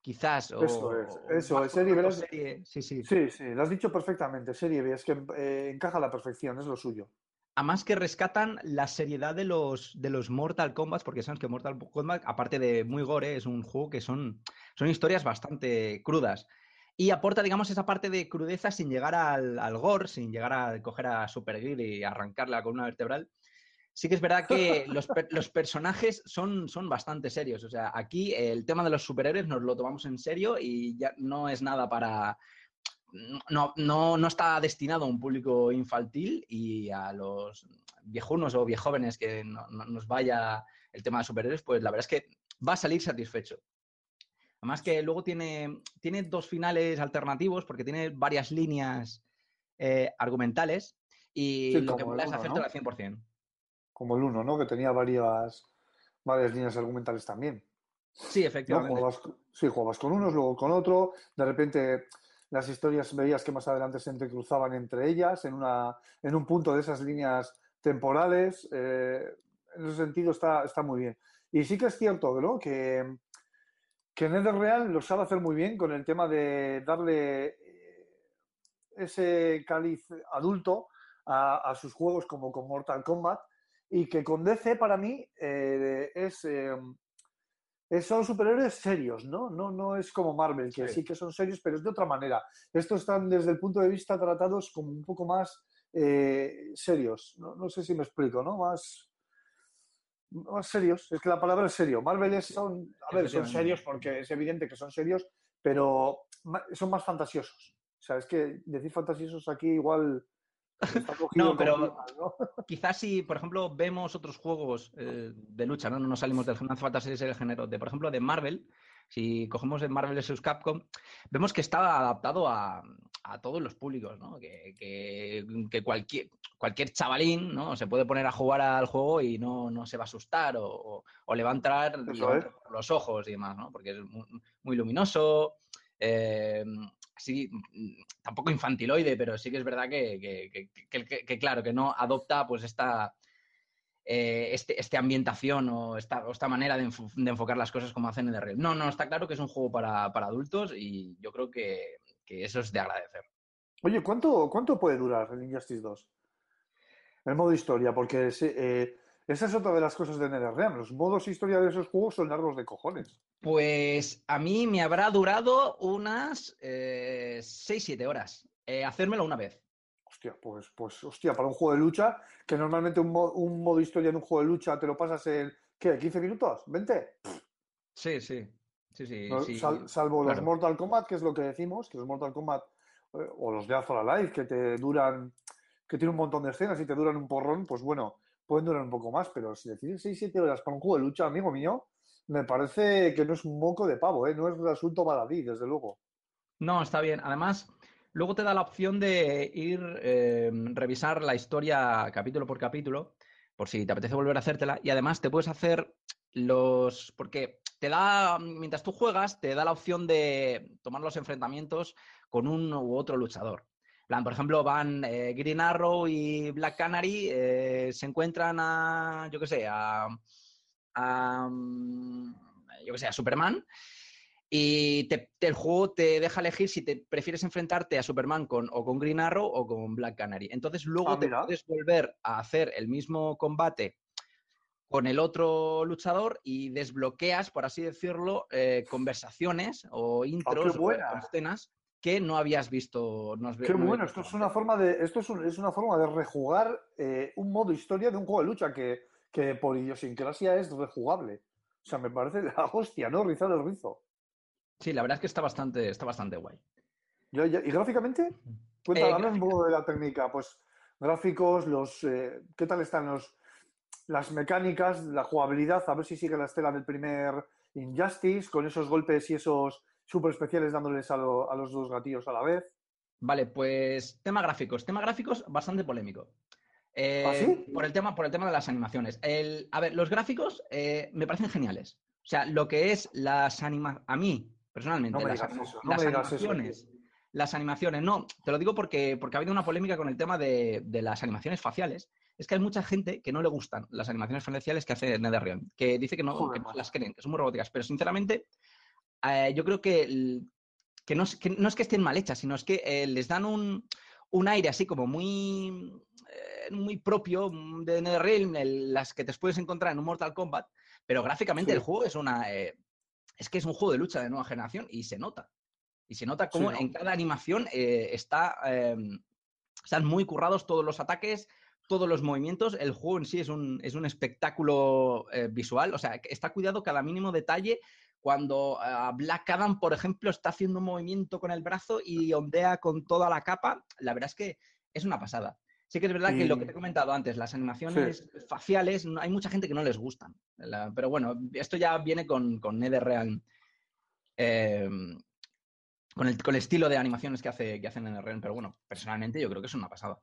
quizás. O, Eso es, eso es, serie B, serie- Sí, sí. Sí, sí, lo has dicho perfectamente. Serie B, es que eh, encaja a la perfección, es lo suyo. Además que rescatan la seriedad de los, de los Mortal Kombat, porque sabes que Mortal Kombat, aparte de muy gore, es un juego que son, son historias bastante crudas. Y aporta, digamos, esa parte de crudeza sin llegar al, gore, sin llegar a coger a Super Gear y arrancarle la columna vertebral. Sí que es verdad que los, los personajes son, son bastante serios. O sea, aquí el tema de los superhéroes nos lo tomamos en serio y ya no es nada para, no, no, no está destinado a un público infantil y a los viejunos o viejóvenes que no, no- nos vaya el tema de superhéroes, pues la verdad es que va a salir satisfecho. Además que luego tiene, tiene dos finales alternativos porque tiene varias líneas eh, argumentales y Sí, lo que mola es hacértelo al 100%. Como el uno, ¿no? Que tenía varias, varias líneas argumentales también. Sí, efectivamente. Jugabas, sí, jugabas con unos, luego con otro. De repente las historias veías que más adelante se entrecruzaban entre ellas en, una, en un punto de esas líneas temporales. eh, en ese sentido está, está muy bien. Y sí que es cierto ¿no? que, que NetherRealm lo sabe hacer muy bien con el tema de darle eh, ese cáliz adulto a, a sus juegos como con Mortal Kombat y que con DC para mí eh, es- son superhéroes serios, ¿no? ¿no? No es como Marvel, que sí. Sí. que son serios, pero es de otra manera. Estos están desde el punto de vista tratados como un poco más eh, serios. No, no sé si me explico, ¿no? Más, más serios. Es que la palabra es serio. Marvel es- son, a ver, son serios porque es evidente que son serios, pero son más fantasiosos. O sea, es que decir fantasiosos aquí igual No, pero-. Quizás si, por ejemplo, vemos otros juegos eh, de lucha, ¿no? No nos salimos del ser el género. De, por ejemplo, de Marvel, si cogemos el Marvel vs. Capcom, vemos que está adaptado a, a todos los públicos, ¿no? Que, que- que cualquier, cualquier chavalín, ¿no? Se puede poner a jugar al juego y no, no se va a asustar o, o- o le va a entrar por los ojos y demás, ¿no? Porque es muy, muy luminoso. eh, así, mm, tampoco infantiloide, pero sí que es verdad que, que- que- claro, que no adopta pues esta, eh, este, este ambientación o esta, esta manera de, enfo- de enfocar las cosas como hacen en el No, no, está claro que es un juego para, para adultos y yo creo que, que eso es de agradecer. Oye, ¿cuánto, ¿cuánto puede durar el Injustice 2? El modo historia, porque eh, esa es otra de las cosas de NetherRealm. Los modos historia de esos juegos son largos de cojones. Pues a mí me habrá durado unas 6-7 horas. eh, hacérmelo una vez. Hostia, pues, pues, hostia, para un juego de lucha, que normalmente un, mo- un modo historia en un juego de lucha te lo pasas en, ¿qué? ¿15 minutos? ¿20? Sí, sí. Sí, sí, No, sí, sal- salvo los. Mortal Kombat, que es lo que decimos, que los Mortal Kombat eh, o los de Azor Alive, que te duran, que tienen un montón de escenas y te duran un porrón, pues bueno, pueden durar un poco más, pero si decides 6-7 horas para un juego de lucha, amigo mío, me parece que no es un moco de pavo, ¿eh? No es un asunto baladí, desde luego. No, está bien. Además, luego te da la opción de ir eh, revisar la historia capítulo por capítulo, por si te apetece volver a hacértela. Y además te puedes hacer los. Porque te da, mientras tú juegas, te da la opción de tomar los enfrentamientos con un u otro luchador. Plan, por ejemplo, van eh, Green Arrow y Black Canary, eh, se encuentran a, yo qué sé, a, a, mm, yo qué sé, a Superman. Y te- te- el juego te deja elegir si te prefieres enfrentarte a Superman con, o con Green Arrow o con Black Canary. Entonces luego Ah, te puedes volver a hacer el mismo combate con el otro luchador y desbloqueas, por así decirlo, eh, conversaciones o intros o Ah, escenas que no habías visto. No has Qué no bueno, esto es una forma de, esto es, un- es una forma de rejugar eh, un modo historia de un juego de lucha que, que por idiosincrasia es rejugable. O sea, me parece la hostia, ¿no? Rizar el rizo. Sí, la verdad es que está bastante, está bastante guay. Yo ¿Y gráficamente? Cuenta, Eh, un poco de la técnica. Pues gráficos, los, eh, ¿qué tal están los, las mecánicas, la jugabilidad? A ver si sigue la estela del primer Injustice, con esos golpes y esos super especiales dándoles a, lo- a los dos gatillos a la vez. Vale, pues tema gráficos. Tema gráficos bastante polémico. Eh, ¿Ah, sí? Por el tema, por el tema de las animaciones. El- a ver, los gráficos eh, me parecen geniales. O sea, lo que es las animaciones. A mí, personalmente, No me las, digas eso, no las me digas eso. animaciones. Las animaciones, no, te lo digo porque, porque ha habido una polémica con el tema de, de las animaciones faciales. Es que hay mucha gente que no le gustan las animaciones faciales que hace NetherRealm, que dice que no, Joder, que no macho. las creen, que son muy robóticas. Pero sinceramente, eh, yo creo que, que, no, es, que no es que estén mal hechas, sino es que eh, les dan un, un aire así como muy, eh, muy propio mm, de NetherRealm, las que te puedes encontrar en un Mortal Kombat, pero gráficamente Sí. el juego es una... es que es un juego de lucha de nueva generación y se nota. Y se nota cómo ¿no? en cada animación está, eh, están muy currados todos los ataques, todos los movimientos. El juego en sí es un, es un espectáculo eh, visual. O sea, está cuidado cada mínimo detalle. Cuando ah, Black Adam, por ejemplo, está haciendo un movimiento con el brazo y ondea con toda la capa, la verdad es que es una pasada. Sí que es verdad que lo que te he comentado antes, las animaciones faciales, hay mucha gente que no les gustan. La- pero bueno, esto ya viene con, con NetherRealm. eh, con, el, con el estilo de animaciones que hace, que hacen en el pero bueno, personalmente yo creo que es una pasada.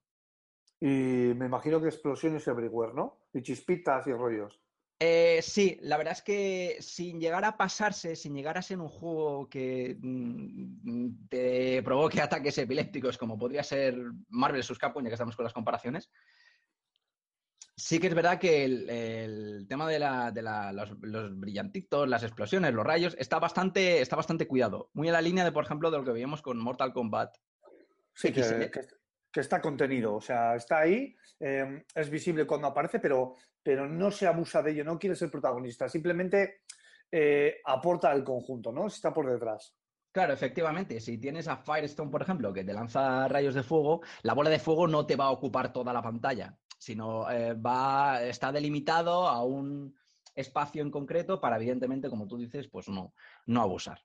Y me imagino que explosiones everywhere, ¿no? Y chispitas y rollos. Eh, sí, la verdad es que sin llegar a pasarse, sin llegar a ser un juego que mm, te provoque ataques epilépticos como podría ser Marvel vs. Capcom, ya que estamos con las comparaciones, sí que es verdad que el, el tema de, la- de la- los, los brillantitos, las explosiones, los rayos, está bastante, está bastante cuidado. Muy en la línea de, por ejemplo, de lo que veíamos con Mortal Kombat. Sí, que, que- que está contenido, o sea, está ahí, eh, es visible cuando aparece, pero, pero no se abusa de ello, no quiere ser protagonista, simplemente eh, aporta al conjunto, ¿no? Está por detrás. Claro, efectivamente, si tienes a Firestone, por ejemplo, que te lanza rayos de fuego, la bola de fuego no te va a ocupar toda la pantalla, sino eh, va, está delimitado a un espacio en concreto para, evidentemente, como tú dices, pues no, no abusar.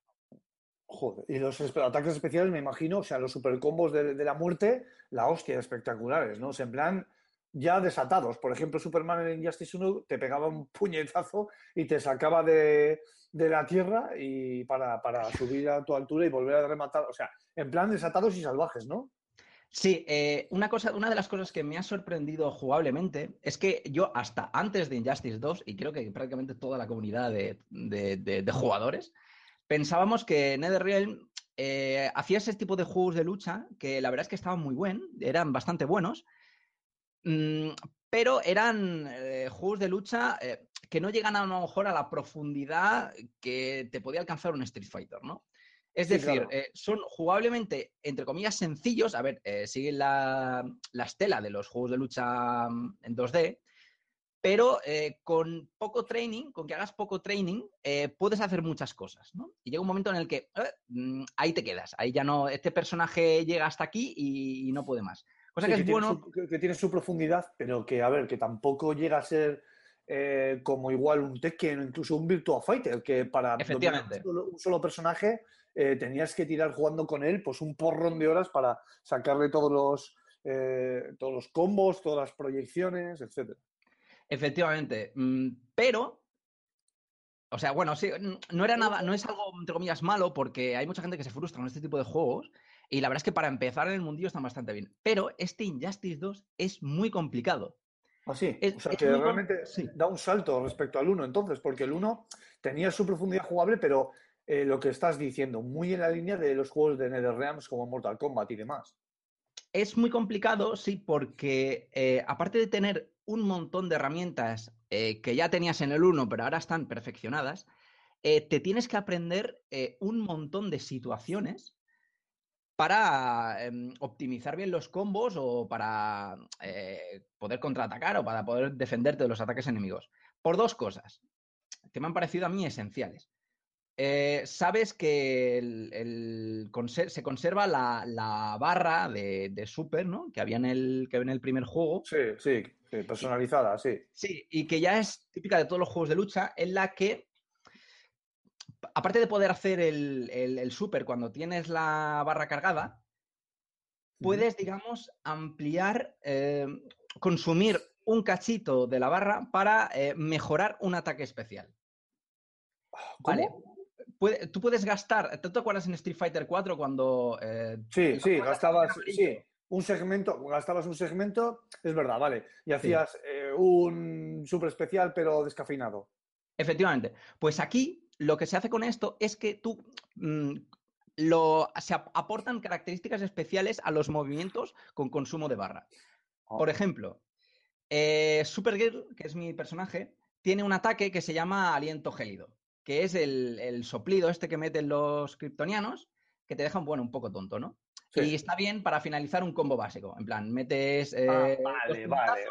Joder, y los ataques especiales, me imagino, o sea, los supercombos de, de la muerte, la hostia, espectaculares, ¿no? O sea, en plan, ya desatados. Por ejemplo, Superman en Injustice 1 te pegaba un puñetazo y te sacaba de, de la tierra y para, para subir a tu altura y volver a rematar. O sea, en plan desatados y salvajes, ¿no? Sí, eh, una, cosa, una de las cosas que me ha sorprendido jugablemente es que yo hasta antes de Injustice 2, y creo que prácticamente toda la comunidad de, de- jugadores, pensábamos que NetherRealm eh, hacía ese tipo de juegos de lucha que la verdad es que estaban muy buenos, eran bastante buenos, mm, pero eran eh, juegos de lucha eh, que no llegan a lo mejor a la profundidad que te podía alcanzar un Street Fighter, ¿no? Es Sí, decir, claro. eh, son jugablemente, entre comillas, sencillos. A ver, siguen la, la estela de los juegos de lucha mm, en 2D, pero con poco training, con que hagas poco training, puedes hacer muchas cosas, ¿no? Y llega un momento en el que mm, ahí te quedas, ahí ya no, este personaje llega hasta aquí y, y no puede más. Cosa Sí, que que es bueno. su- que- que tiene su profundidad, pero que, a ver, que tampoco llega a ser eh, como igual un Tekken o incluso un Virtua Fighter, que para Efectivamente. un solo, un solo personaje eh, tenías que tirar jugando con él pues un porrón de horas para sacarle todos los, eh, todos los combos, todas las proyecciones, etcétera. Efectivamente. mm, Pero. O sea, bueno, sí, no era nada, no es algo, entre comillas, malo, porque hay mucha gente que se frustra con este tipo de juegos. Y la verdad es que para empezar en el mundillo están bastante bien. Pero este Injustice 2 es muy complicado. Así, Es- o sea es que realmente sí. da un salto respecto al 1 entonces, porque el 1 tenía su profundidad jugable, pero eh, lo que estás diciendo, muy en la línea de los juegos de NetherRealm como Mortal Kombat y demás. Es muy complicado, sí, porque eh, aparte de tener un montón de herramientas eh, que ya tenías en el 1, pero ahora están perfeccionadas, eh, te tienes que aprender eh, un montón de situaciones para em, optimizar bien los combos o para poder contraatacar o para poder defenderte de los ataques enemigos. Por dos cosas que me han parecido a mí esenciales. Sabes que se conserva la, la barra de, de super, ¿no? Que había en el, que había en el primer juego. Sí, sí, sí, personalizada, sí. Sí, y que ya es típica de todos los juegos de lucha, en la que aparte de poder hacer el, el- el super cuando tienes la barra cargada, puedes, digamos, ampliar, eh, consumir un cachito de la barra para eh, mejorar un ataque especial. Vale. Puede- tú puedes gastar, ¿tú te acuerdas en Street Fighter 4 cuando... eh, Sí, sí, gastabas, sí, un segmento, gastabas un segmento, es verdad, vale, y hacías eh, un super especial pero descafeinado. Efectivamente. Pues aquí lo que se hace con esto es que tú mm, lo, se ap- aportan características especiales a los movimientos con consumo de barra. Por ejemplo, eh, Supergirl, que es mi personaje, tiene un ataque que se llama aliento gélido, que es el, el soplido este que meten los kryptonianos, que te deja bueno, un poco tonto, ¿no? Sí. Y está bien para finalizar un combo básico. En plan, metes. Ah, eh, vale, vale.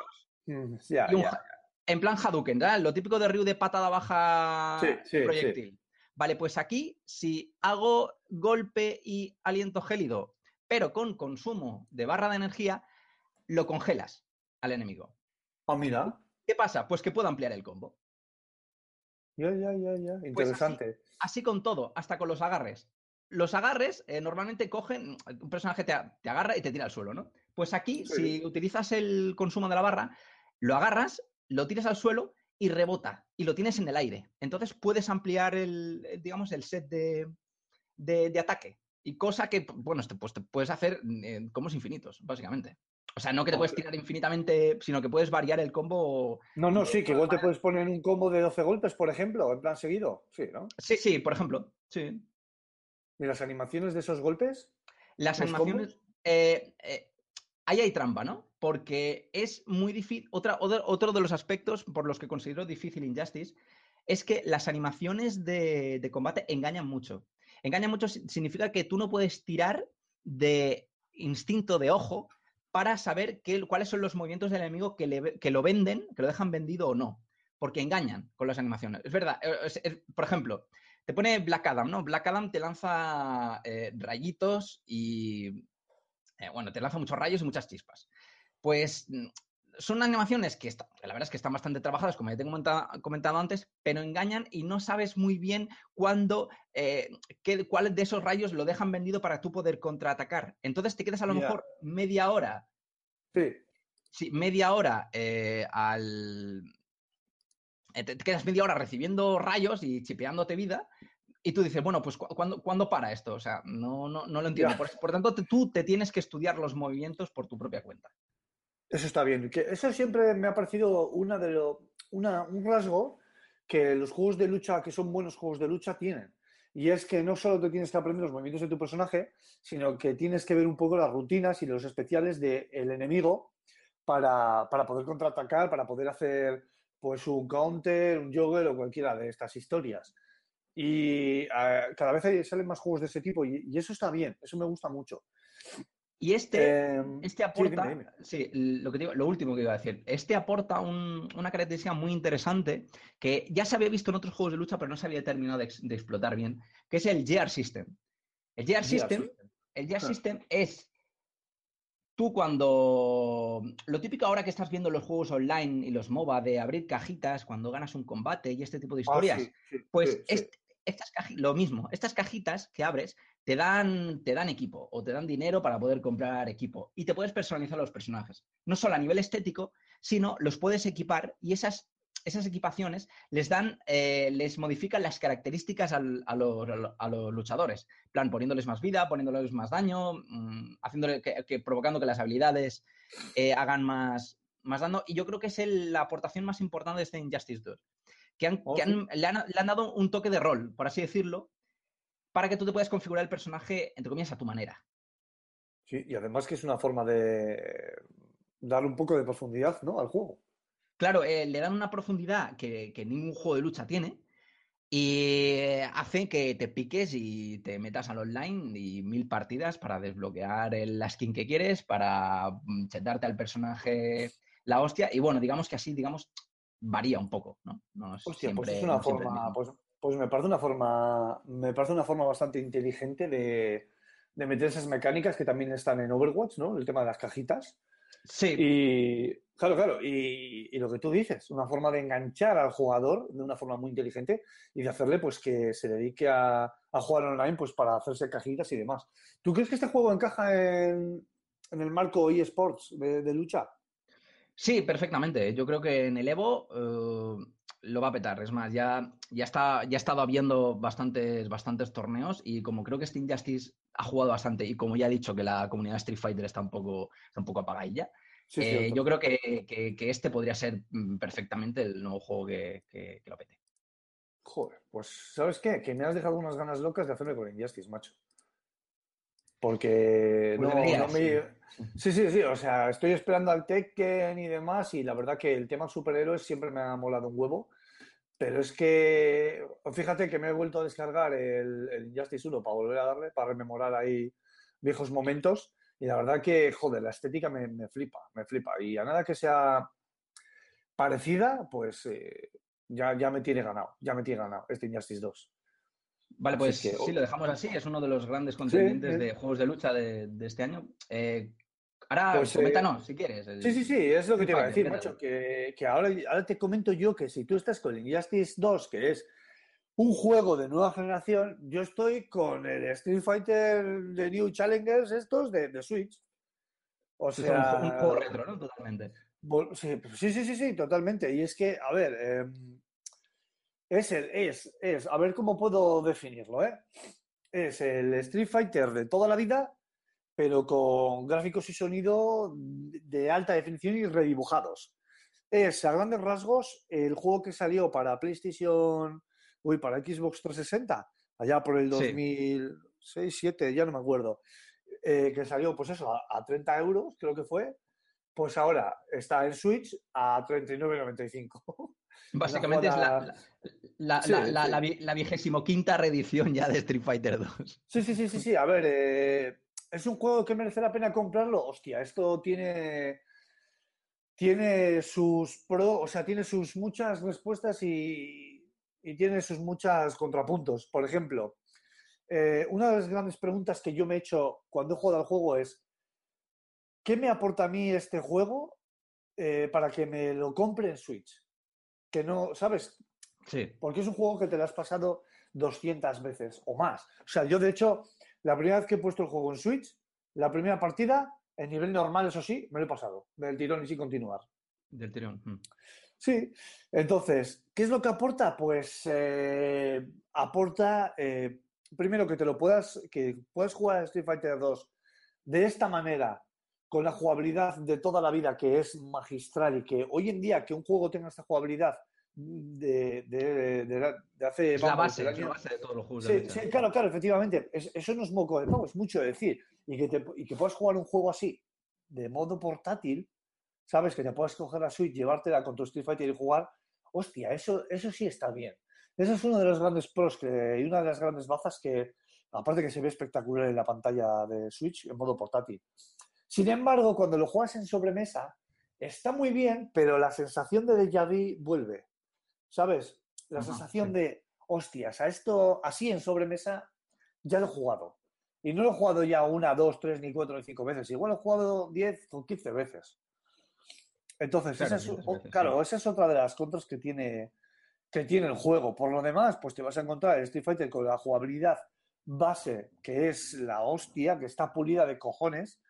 Mm, ya, y un ya. ja- en plan Hadouken, ¿verdad? Lo típico de Ryu de patada baja Sí, sí, sí. proyectil. Vale, pues aquí, si hago golpe y aliento gélido, pero con consumo de barra de energía, lo congelas al enemigo. Ah, mira, ¿Qué pasa? Pues que puedo ampliar el combo. ya, ya, ya, ya, Pues interesante. Así con todo, hasta con los agarres. Los agarres eh, normalmente cogen, un personaje te, te agarra y te tira al suelo, ¿no? Pues aquí, Sí. si utilizas el consumo de la barra, lo agarras, lo tiras al suelo y rebota y lo tienes en el aire. Entonces puedes ampliar el, el, digamos, el set de, de- de ataque. Y cosa que, bueno, pues te puedes hacer en combos infinitos, básicamente. O sea, no que te puedes tirar infinitamente, sino que puedes variar el combo. No, no, sí, que igual te puedes poner un combo de 12 golpes, por ejemplo, en plan seguido. Sí, ¿no? Sí, sí, por ejemplo. Sí. Y las animaciones de esos golpes. Las ¿Los animaciones. eh, eh, ahí hay trampa, ¿no? Porque es muy difícil. Otra, otro, otro de los aspectos por los que considero difícil Injustice es que las animaciones de, de combate engañan mucho. Engañan mucho si- significa que tú no puedes tirar de instinto de ojo para saber qué- cuáles son los movimientos del enemigo que, le que lo venden, que lo dejan vendido o no. Porque engañan con las animaciones. Es verdad. eh, es- es- por ejemplo, te pone Black Adam, ¿no? Black Adam te lanza eh, rayitos y. eh, bueno, te lanza muchos rayos y muchas chispas. Pues mm, son animaciones que está- la verdad es que están bastante trabajadas, como ya te he comenta- comentado antes, pero engañan y no sabes muy bien cuándo, eh, qué- cuál de esos rayos lo dejan vendido para tú poder contraatacar. Entonces te quedas a lo mejor media hora Sí, Sí, media hora eh, al. Eh, Te quedas media hora recibiendo rayos y chipeándote vida. Y tú dices, bueno, pues ¿cu- ¿cuándo, ¿cuándo para esto? O sea, no, no, no lo entiendo. Por, por tanto, te- tú te tienes que estudiar los movimientos por tu propia cuenta. eso está bien. Que eso siempre me ha parecido una de lo- una- un rasgo que los juegos de lucha, que son buenos juegos de lucha, tienen. Y es que no solo te tienes que aprender los movimientos de tu personaje, sino que tienes que ver un poco las rutinas y los especiales del enemigo para, para poder contraatacar, para poder hacer pues un counter, un jogger o cualquiera de estas historias. Y cada vez hay- salen más juegos de ese tipo y, y eso está bien, eso me gusta mucho. Y este, Eh, este sí, aporta, dime, dime. sí, lo, que digo- lo último que iba a decir, este aporta un- una característica muy interesante que ya se había visto en otros juegos de lucha, pero no se había terminado de, ex- de explotar bien, que es el Gear System. El Gear Gear System, System. el Gear Ah. System es tú cuando lo típico ahora que estás viendo los juegos online y los MOBA de abrir cajitas cuando ganas un combate y este tipo de Ah, historias, sí, sí, pues sí, estas caji- lo mismo, estas cajitas que abres te dan, te dan equipo o te dan dinero para poder comprar equipo y te puedes personalizar los personajes. No solo a nivel estético, sino los puedes equipar y esas, esas equipaciones les dan, eh, les modifican las características al- a, los, a los- luchadores. En plan, poniéndoles más vida, poniéndoles más daño, mm, haciéndole que, que- provocando que las habilidades eh, hagan más, más daño. Y yo creo que es el- la aportación más importante de este Injustice 2 que, han- Oh, que sí. han- le, han, le han dado un toque de rol, por así decirlo, para que tú te puedas configurar el personaje, entre comillas, a tu manera. Sí, y además que es una forma de dar un poco de profundidad, ¿no? al juego. Claro, eh, le dan una profundidad que, que ningún juego de lucha tiene y eh, hace que te piques y te metas al online y mil partidas para desbloquear el- la skin que quieres, para mm, darte al personaje la hostia y bueno, digamos que así, digamos, varía un poco, ¿no? No es Hostia, pues siempre- es una no forma, pues, pues me parece una forma, me parece una forma bastante inteligente de, de meter esas mecánicas que también están en Overwatch, ¿no? El tema de las cajitas. Sí, Y claro, claro, y, y lo que tú dices, una forma de enganchar al jugador de una forma muy inteligente y de hacerle pues que se dedique a, a jugar online pues para hacerse cajitas y demás. ¿Tú crees que este juego encaja en, en el marco eSports de, de lucha? Sí, perfectamente. Yo creo que en el Evo eh, lo va a petar. Es más, ya, ya, está, ya ha estado habiendo bastantes, bastantes torneos y como creo que Steam Justice ha jugado bastante y como ya he dicho que la comunidad Street Fighter está un poco, está un poco apagadilla, Sí, eh, yo creo que, que- que este podría ser mm, perfectamente el nuevo juego que, que- que lo pete. Joder, pues ¿sabes qué? Que me has dejado unas ganas locas de hacerme con Injustice, macho. Porque Pues no, deberías, no me... Sí, sí, sí, o sea, estoy esperando al Tekken y demás y la verdad que el tema superhéroes siempre me ha molado un huevo, pero es que fíjate que me he vuelto a descargar el, el Injustice 1 para volver a darle, para rememorar ahí viejos momentos y la verdad que, joder, la estética me, me flipa, me flipa y a nada que sea parecida, pues eh, ya, ya me tiene ganado, ya me tiene ganado este Injustice 2. Vale, pues que- sí, lo dejamos así. Es uno de los grandes contendientes sí. de juegos de lucha de, de este año. Eh, ahora, Pues, eh, coméntanos si quieres. el- Sí, sí, sí, es lo que te iba a decir, ¿qué macho, que, que ahora, ahora te comento yo que si tú estás con el Injustice 2, que es un juego de nueva generación, yo estoy con el Street Fighter de New Challengers estos de, de Switch. O sea, un juego retro, ¿no? Totalmente. sí, sí, sí, sí, totalmente. Y es que, a ver, em, es el, es, es, a ver cómo puedo definirlo, ¿eh? Es el Street Fighter de toda la vida, pero con gráficos y sonido de alta definición y redibujados. Es, a grandes rasgos, el juego que salió para PlayStation, uy, para Xbox 360, allá por el Sí. 2006, 2007, ya no me acuerdo, eh, que salió, pues eso, a, a 30 euros, creo que fue, pues ahora está en Switch a 39,95. Básicamente es la, la, Sí, la, la vigésimo quinta reedición ya de Street Fighter 2. Sí, sí, sí, sí, sí. A ver, eh, ¿es un juego que merece la pena comprarlo? Hostia, esto tiene, tiene sus pro, o sea, tiene sus muchas respuestas y, y tiene sus muchos contrapuntos. Por ejemplo, eh, una de las grandes preguntas que yo me he hecho cuando he jugado al juego es, ¿qué me aporta a mí este juego eh, para que me lo compre en Switch? Que no, ¿sabes? Sí. Porque es un juego que te lo has pasado 200 veces o más. O sea, yo de hecho, la primera vez que he puesto el juego en Switch, la primera partida, en nivel normal, eso sí, me lo he pasado, del tirón y sin continuar. Del tirón. mm. Sí, entonces, ¿qué es lo que aporta? Pues eh, aporta, eh, primero que te lo puedas, que puedas jugar a Street Fighter 2 de esta manera, con la jugabilidad de toda la vida, que es magistral y que hoy en día que un juego tenga esta jugabilidad de, de- de la- de hace... Es la vamos, base, la año- base de todos los juegos Sí, claro, claro, efectivamente. Es- eso no es moco de pavo, es mucho decir. Y que, te- y que puedas jugar un juego así, de modo portátil, ¿sabes? Que te puedas coger la Switch, llevártela con tu Street Fighter y jugar. Hostia, eso, eso sí está bien. Eso es uno de los grandes pros que, y una de las grandes bazas que, aparte que se ve espectacular en la pantalla de Switch en modo portátil. Sin embargo, cuando lo juegas en sobremesa, está muy bien, pero la sensación de déjà vu vuelve. ¿Sabes? La Ajá, sensación sí. de, hostias, a esto así en sobremesa ya lo he jugado. Y no lo he jugado ya una, dos, tres, ni cuatro, ni cinco veces. Igual lo he jugado 10 o 15 veces. Entonces, Claro, esa es, muchas o- veces, claro, sí. esa es otra de las contras que tiene, que tiene el juego. Por lo demás, pues te vas a encontrar el Street Fighter con la jugabilidad base, que es la hostia, que está pulida de cojones.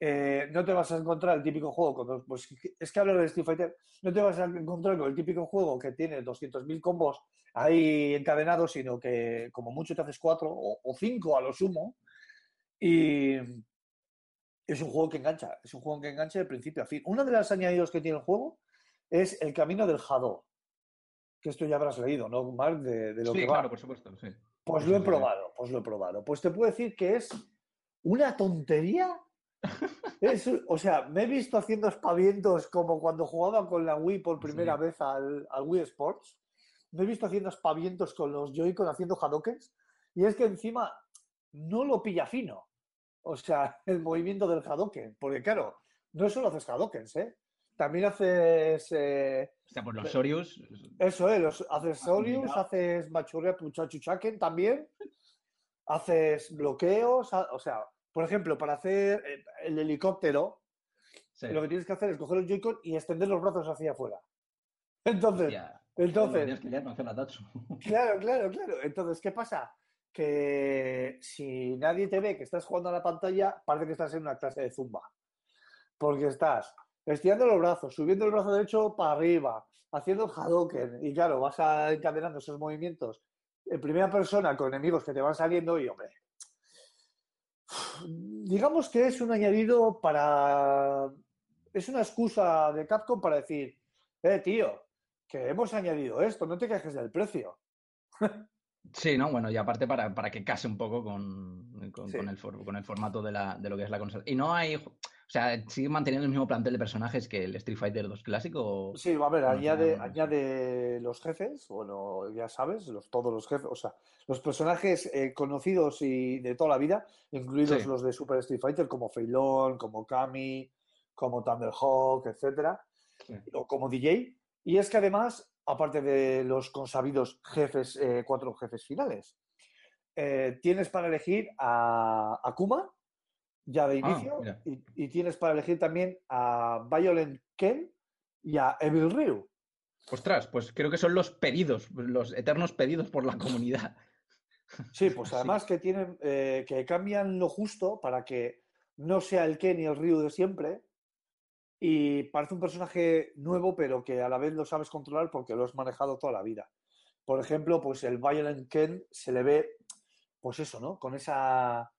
Eh, no te vas a encontrar el típico juego, con, pues es que hablo de Street Fighter, no te vas a encontrar con el típico juego que tiene 200.000 combos ahí encadenados, sino que como mucho te haces cuatro o, o cinco a lo sumo. Y es un juego que engancha, es un juego que engancha de principio a fin. Uno de los añadidos que tiene el juego es el camino del Jado, que esto ya habrás leído, ¿no, Mark? De, de lo Sí, que claro, va. por supuesto. Sí. Pues lo he probado, pues lo he probado. Pues te puedo decir que es una tontería. Es, o sea, me he visto haciendo espavientos como cuando jugaba con la Wii por primera Sí. vez al, al Wii Sports. Me he visto haciendo espavientos con los Joy-Con haciendo Hadokens. Y es que encima no lo pilla fino. O sea, el movimiento del Hadoken. Porque claro, no solo haces Hadokens, ¿eh? También haces... eh, O sea, por los Sorius. eso es, los accesorios, complicado. haces machuria puchachuchaken también, haces bloqueos, o sea, por ejemplo, para hacer eh, el helicóptero, Sí. Lo que tienes que hacer es coger el Joy-Con y extender los brazos hacia afuera. Entonces, Ya. entonces, que hacer la Tatsu. Claro, claro, claro. Entonces, ¿qué pasa? Que si nadie te ve que estás jugando a la pantalla, parece que estás en una clase de zumba. Porque estás estirando los brazos, subiendo el brazo derecho para arriba, haciendo el Hadoken. Y claro, vas a encadenando esos movimientos en primera persona con enemigos que te van saliendo y, hombre, digamos que es un añadido para... Es una excusa de Capcom para decir, eh, tío, que hemos añadido esto, no te quejes del precio. Sí, ¿no? Bueno, y aparte para, para que case un poco con, con, Sí. con el, for- con el formato de, la, de lo que es la consola. Y no hay. O sea, sigue manteniendo el mismo plantel de personajes que el Street Fighter 2 clásico. Sí, a ver, añade, no, no. añade los jefes, bueno, ya sabes, los, todos los jefes, o sea, los personajes eh, conocidos y de toda la vida, incluidos Sí. los de Super Street Fighter, como Feilón, como Kami, como Thunderhawk, etcétera, Sí. o como DJ. Y es que además, aparte de los consabidos jefes, eh, cuatro jefes finales, eh, tienes para elegir a Akuma, ya de Ah, inicio, y, y tienes para elegir también a Violent Ken y a Evil Ryu. Ostras, pues creo que son los pedidos, los eternos pedidos por la comunidad. Sí, pues Sí. además que tienen eh, que cambian lo justo para que no sea el Ken y el Ryu de siempre. Y parece un personaje nuevo, pero que a la vez lo sabes controlar porque lo has manejado toda la vida. Por ejemplo, pues el Violent Ken se le ve, pues eso, ¿no? Con esa,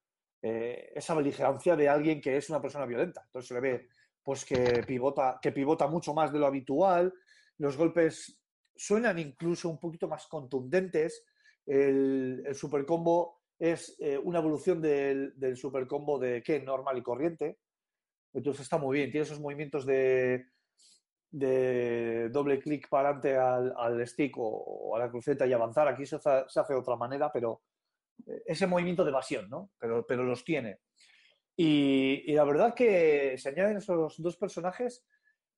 eh, esa beligerancia de alguien que es una persona violenta. Entonces se le ve, pues que pivota, que pivota mucho más de lo habitual. Los golpes suenan incluso un poquito más contundentes. El, el super combo es eh, una evolución del, del super combo de Ken normal y corriente. Entonces está muy bien. Tiene esos movimientos de, de doble clic para adelante al, stick o, a la cruceta y avanzar. Aquí se hace, de otra manera, pero ese movimiento de evasión, ¿no? Pero, pero los tiene. Y, y la verdad que se añaden esos dos personajes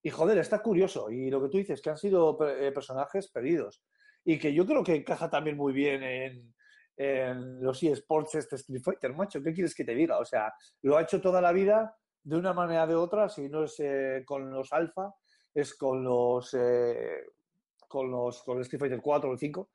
y joder, está curioso. Y lo que tú dices, que han sido eh, personajes pedidos. Y que yo creo que encaja también muy bien en, en los eSports este Street Fighter, macho. ¿Qué quieres que te diga? O sea, lo ha hecho toda la vida de una manera o de otra, si no es eh, con los alfa, es con los, eh, con los con Street Fighter 4 o el 5.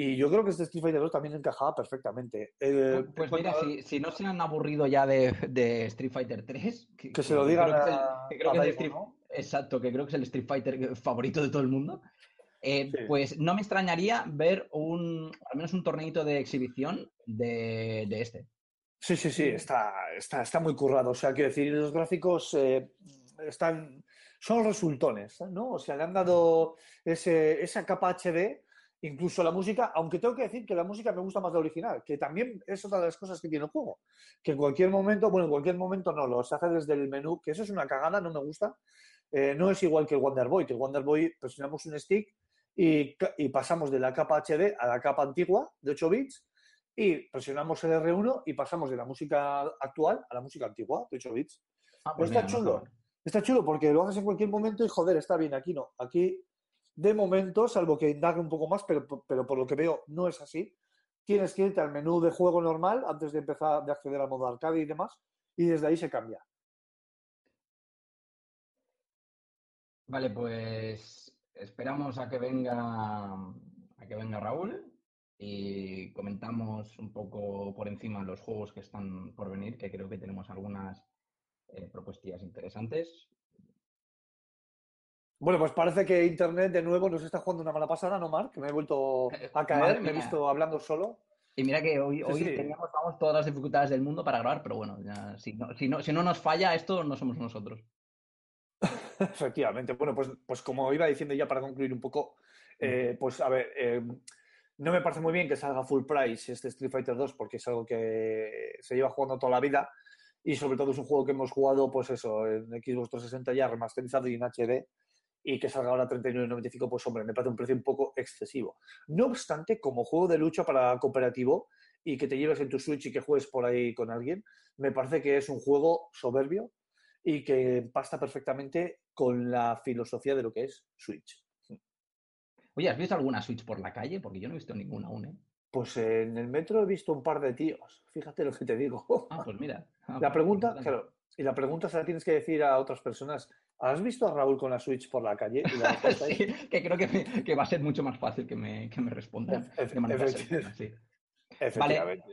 Y yo creo que este Street Fighter 2 también encajaba perfectamente. Eh, Pues mira, a- si, si no se han aburrido ya de, de Street Fighter 3, que se lo digan creo que es el- a, que creo a que es el Daimon, Street- ¿no? Exacto, que creo que es el Street Fighter favorito de todo el mundo. Eh, Sí. Pues no me extrañaría ver un, al menos un torneito de exhibición de, de este. Sí, sí, sí, está, está, está muy currado. O sea, quiero decir, los gráficos eh, están, son resultones, ¿no? O sea, le han dado ese, esa capa HD, incluso la música, aunque tengo que decir que la música me gusta más la original, que también es otra de las cosas que tiene el juego. Que en cualquier momento, bueno, en cualquier momento no, lo se hace desde el menú, que eso es una cagada, no me gusta. Eh, no es igual que el Wonder Boy, que el Wonder Boy presionamos un stick y, y pasamos de la capa HD a la capa antigua de 8 bits y presionamos el R1 y pasamos de la música actual a la música antigua de 8 bits. Ah, Pero está chulo. sabía. Está chulo porque lo haces en cualquier momento y joder, está bien. Aquí no. Aquí, de momento, salvo que indague un poco más, pero, pero por lo que veo no es así. Tienes que irte al menú de juego normal antes de empezar de acceder al modo arcade y demás, y desde ahí se cambia. Vale, pues esperamos a que venga a que venga Raúl y comentamos un poco por encima los juegos que están por venir, que creo que tenemos algunas eh, propuestas interesantes. Bueno, pues parece que Internet de nuevo nos está jugando una mala pasada, ¿no, Mark? Que me he vuelto Eh, a caer, me he visto hablando solo. Y mira que hoy, Sí, hoy sí. teníamos vamos, todas las dificultades del mundo para grabar, pero bueno, ya, si, no, si, no, si no nos falla esto, no somos nosotros. Efectivamente. Bueno, pues, pues como iba diciendo ya para concluir un poco, eh, pues a ver, eh, no me parece muy bien que salga full price este Street Fighter 2 porque es algo que se lleva jugando toda la vida y sobre todo es un juego que hemos jugado, pues eso, en Xbox 360 ya remasterizado y en HD y que salga ahora a 39.95, pues hombre, me parece un precio un poco excesivo. No obstante, como juego de lucha para cooperativo y que te lleves en tu Switch y que juegues por ahí con alguien, me parece que es un juego soberbio y que pasta perfectamente con la filosofía de lo que es Switch. Oye, ¿has visto alguna Switch por la calle? Porque yo no he visto ninguna aún, ¿eh? Pues en el metro he visto un par de tíos, fíjate lo que te digo. Ah, pues mira. Ah, La pues pregunta, claro, Y la pregunta se la tienes que decir a otras personas. ¿Has visto a Raúl con la Switch por la calle? Y la Sí, que creo que, me- que va a ser mucho más fácil que me, que me respondan. Sí. Efectivamente.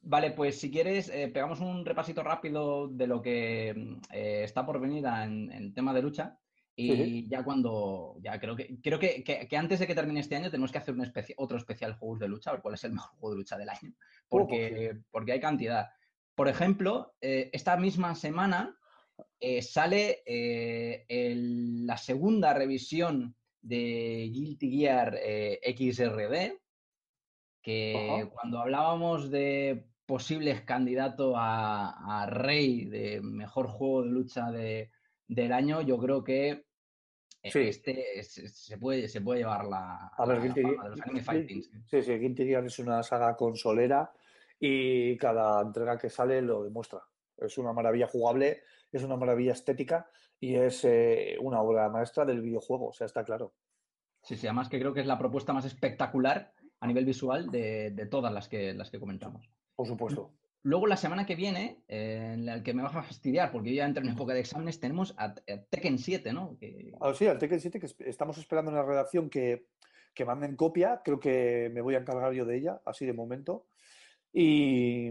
Vale, pues si quieres, eh, pegamos un repasito rápido de lo que eh, está por venir en, en tema de lucha. Y Sí. ya cuando, ya creo que creo que, que- antes de que termine este año tenemos que hacer un especia- otro especial juegos de lucha, a ver cuál es el mejor juego de lucha del año. Porque, porque hay cantidad. Por ejemplo, eh, esta misma semana eh, sale eh, el- la segunda revisión de Guilty Gear eh, XRD, que cuando hablábamos de posibles candidatos a, a rey de mejor juego de lucha de- del año, yo creo que eh, Sí. este se, se puede, se puede llevar la, A ver, la Guilty palma Gear- de los Anime Guilty- Fighting. sí. Sí, sí, Guilty Gear es una saga consolera y cada entrega que sale lo demuestra. Es una maravilla jugable, es una maravilla estética y es eh, una obra maestra del videojuego, o sea, está claro. Sí, sí, además que creo que es la propuesta más espectacular a nivel visual de, de todas las que, las que comentamos. Por supuesto. Luego, la semana que viene, eh, en la que me vas a fastidiar, porque yo ya entro en época de exámenes, tenemos a, a Tekken 7, ¿no? Que- Ah, sí, al Tekken 7 que estamos esperando en la redacción que, que manden copia, creo que me voy a encargar yo de ella, así de momento. Y,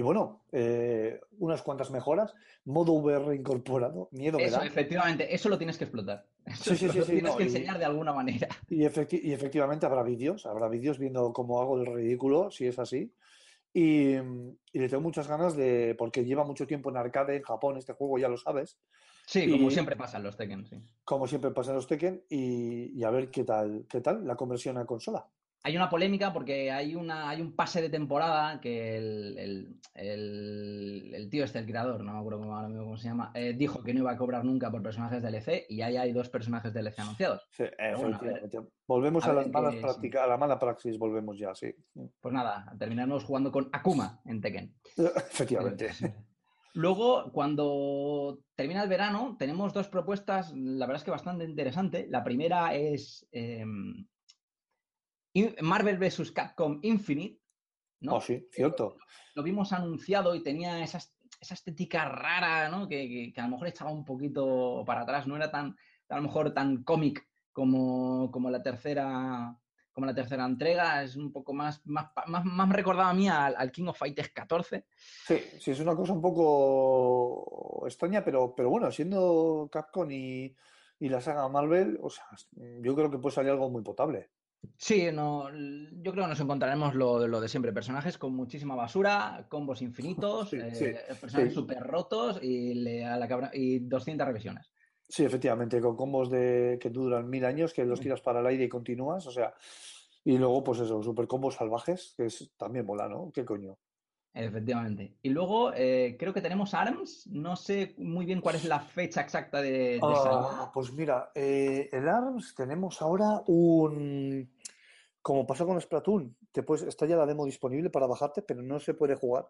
y bueno, eh, unas cuantas mejoras, modo VR incorporado, miedo me Eso, da. efectivamente, eso lo tienes que explotar. Eso Sí, sí, lo sí, tienes no, que y- enseñar de alguna manera. Y, efecti- y efectivamente habrá vídeos, habrá vídeos viendo cómo hago el ridículo, si es así. Y, y le tengo muchas ganas de, porque lleva mucho tiempo en arcade en Japón este juego, ya lo sabes, Sí, como Y- siempre pasa en los Tekken, sí. como siempre pasa en los Tekken, y, y a ver qué tal, qué tal la conversión a consola. Hay una polémica porque hay, una, hay un pase de temporada que el, el- el- el tío este, el creador, no me acuerdo cómo, cómo se llama, eh, dijo que no iba a cobrar nunca por personajes DLC y ahí hay dos personajes DLC anunciados. Sí, bueno, a. Volvemos A las malas prácticas, a la mala praxis, volvemos ya, sí. Pues nada, terminaremos jugando con Akuma en Tekken. Efectivamente. Luego, cuando termina el verano, tenemos dos propuestas, la verdad es que bastante interesante. La primera es em, Marvel vs. Capcom Infinite, ¿no? Oh, sí, cierto. Lo vimos anunciado y tenía esa, esa estética rara, ¿no? Que, que- que a lo mejor echaba un poquito para atrás, no era tan, a lo mejor tan cómic como, como la tercera como la tercera entrega, es un poco más, más, más, más me recordaba a mí al, al King of Fighters 14. Sí, sí, es una cosa un poco extraña, pero, pero bueno, siendo Capcom y, y la saga Marvel, o sea, yo creo que puede salir algo muy potable. Sí, no, yo creo que nos encontraremos lo, lo de siempre, personajes con muchísima basura, combos infinitos, Sí, eh, sí, personajes sí. súper rotos y, le- a la cabra- y 200 revisiones. Sí, efectivamente, con combos de que duran mil años, que los tiras para el aire y continúas, o sea, y luego, pues eso, super combos salvajes, que es, también mola, ¿no? ¿Qué coño? Efectivamente. Y luego eh, creo que tenemos ARMS, no sé muy bien cuál es la fecha exacta de, de salida. pues mira, eh, en ARMS tenemos ahora un... Como pasó con Splatoon, te puedes, está ya la demo disponible para bajarte, pero no se puede jugar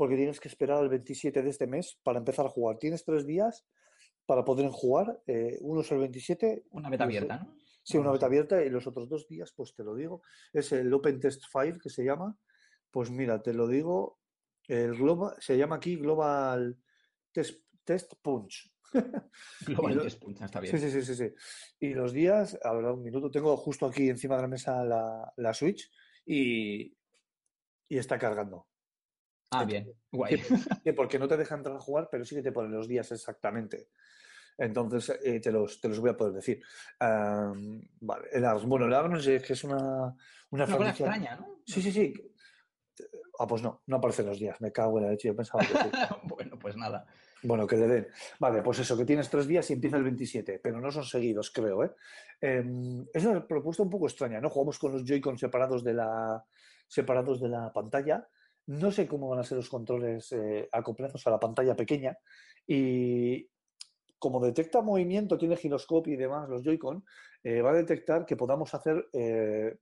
porque tienes que esperar al 27 de este mes para empezar a jugar. Tienes tres días para poder jugar, eh, uno es el 27. Una beta abierta, ¿no? Sí, una beta abierta y los otros dos días, pues te lo digo, es el Open Test File que se llama. Pues mira, te lo digo, el global, se llama aquí Global Test, Test Punch. Global Test Punch, está Sí, bien. sí, sí, sí, sí. Y los días, a ver, un minuto, tengo justo aquí encima de la mesa la, la Switch y, y está cargando. Ah, bien, guay. Porque no te deja entrar a jugar, pero sí que te ponen los días exactamente. Entonces, eh, te, los, te los voy a poder decir. Vale, el ARMS. Bueno, el ARMS es que es una, una Una franquicia- extraña, ¿no? Sí, sí, sí. Ah, pues no, no aparecen los días. Me cago en la leche, yo pensaba que sí. bueno, pues nada. Bueno, que le den. Vale, pues eso, que tienes tres días y empieza el 27, pero no son seguidos, creo, ¿eh? Em, es una propuesta un poco extraña, ¿no? Jugamos con los Joy-Con separados de la, separados de la pantalla. No sé cómo van a ser los controles eh, acoplados a la pantalla pequeña. Y como detecta movimiento, tiene giroscopio y demás, los Joy-Con, eh, va a detectar que podamos hacer eh,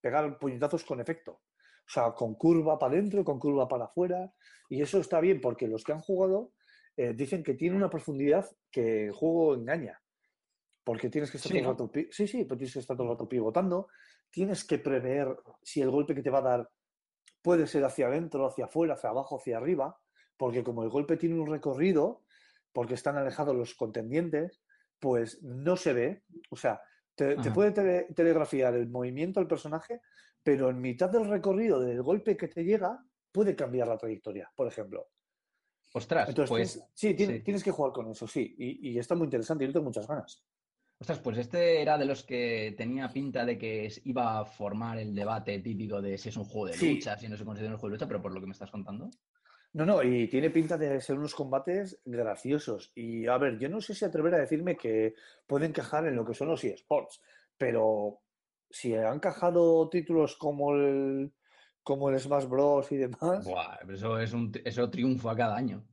pegar puñetazos con efecto. O sea, con curva para adentro, con curva para afuera. Y eso está bien porque los que han jugado eh, dicen que tiene una profundidad que el juego engaña. Porque tienes que estar Sí, todo el rato, sí, sí, pero tienes que estar todo el rato pivotando. Tienes que prever si el golpe que te va a dar puede ser hacia adentro, hacia afuera, hacia abajo, hacia arriba, porque como el golpe tiene un recorrido, porque están alejados los contendientes, pues no se ve. O sea, te, puede tele- telegrafiar el movimiento del personaje, pero en mitad del recorrido del golpe que te llega, puede cambiar la trayectoria, por ejemplo. Ostras, Entonces, pues, tienes- sí, tienes, sí. tienes que jugar con eso, sí. Y, y está muy interesante, yo tengo muchas ganas. ostras, pues este era de los que tenía pinta de que iba a formar el debate típico de si es un juego de Sí. lucha, si no se considera un juego de lucha, pero por lo que me estás contando. No, no, y tiene pinta de ser unos combates graciosos. Y a ver, yo no sé si atrever a decirme que pueden encajar en lo que son los eSports, pero si han encajado títulos como el, como el Smash Bros. y demás, Buah, eso es un eso triunfa cada año.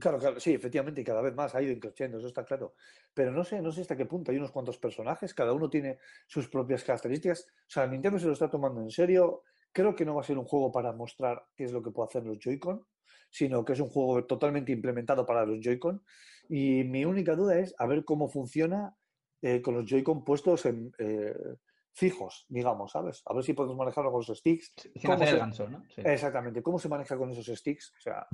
Claro, claro, sí, efectivamente, y cada vez más ha ido increciendo, eso está claro. Pero no sé, no sé hasta qué punto. Hay unos cuantos personajes, cada uno tiene sus propias características. O sea, Nintendo se lo está tomando en serio. Creo que no va a ser un juego para mostrar qué es lo que puede hacer los Joy-Con, sino que es un juego totalmente implementado para los Joy-Con. Y mi única duda es a ver cómo funciona eh, con los Joy-Con puestos en, eh, fijos, digamos, ¿sabes? A ver si podemos manejarlo con los sticks. Sin ¿Cómo hacer el se- ganso, ¿no? Sí. Exactamente, ¿cómo se maneja con esos sticks? O sea,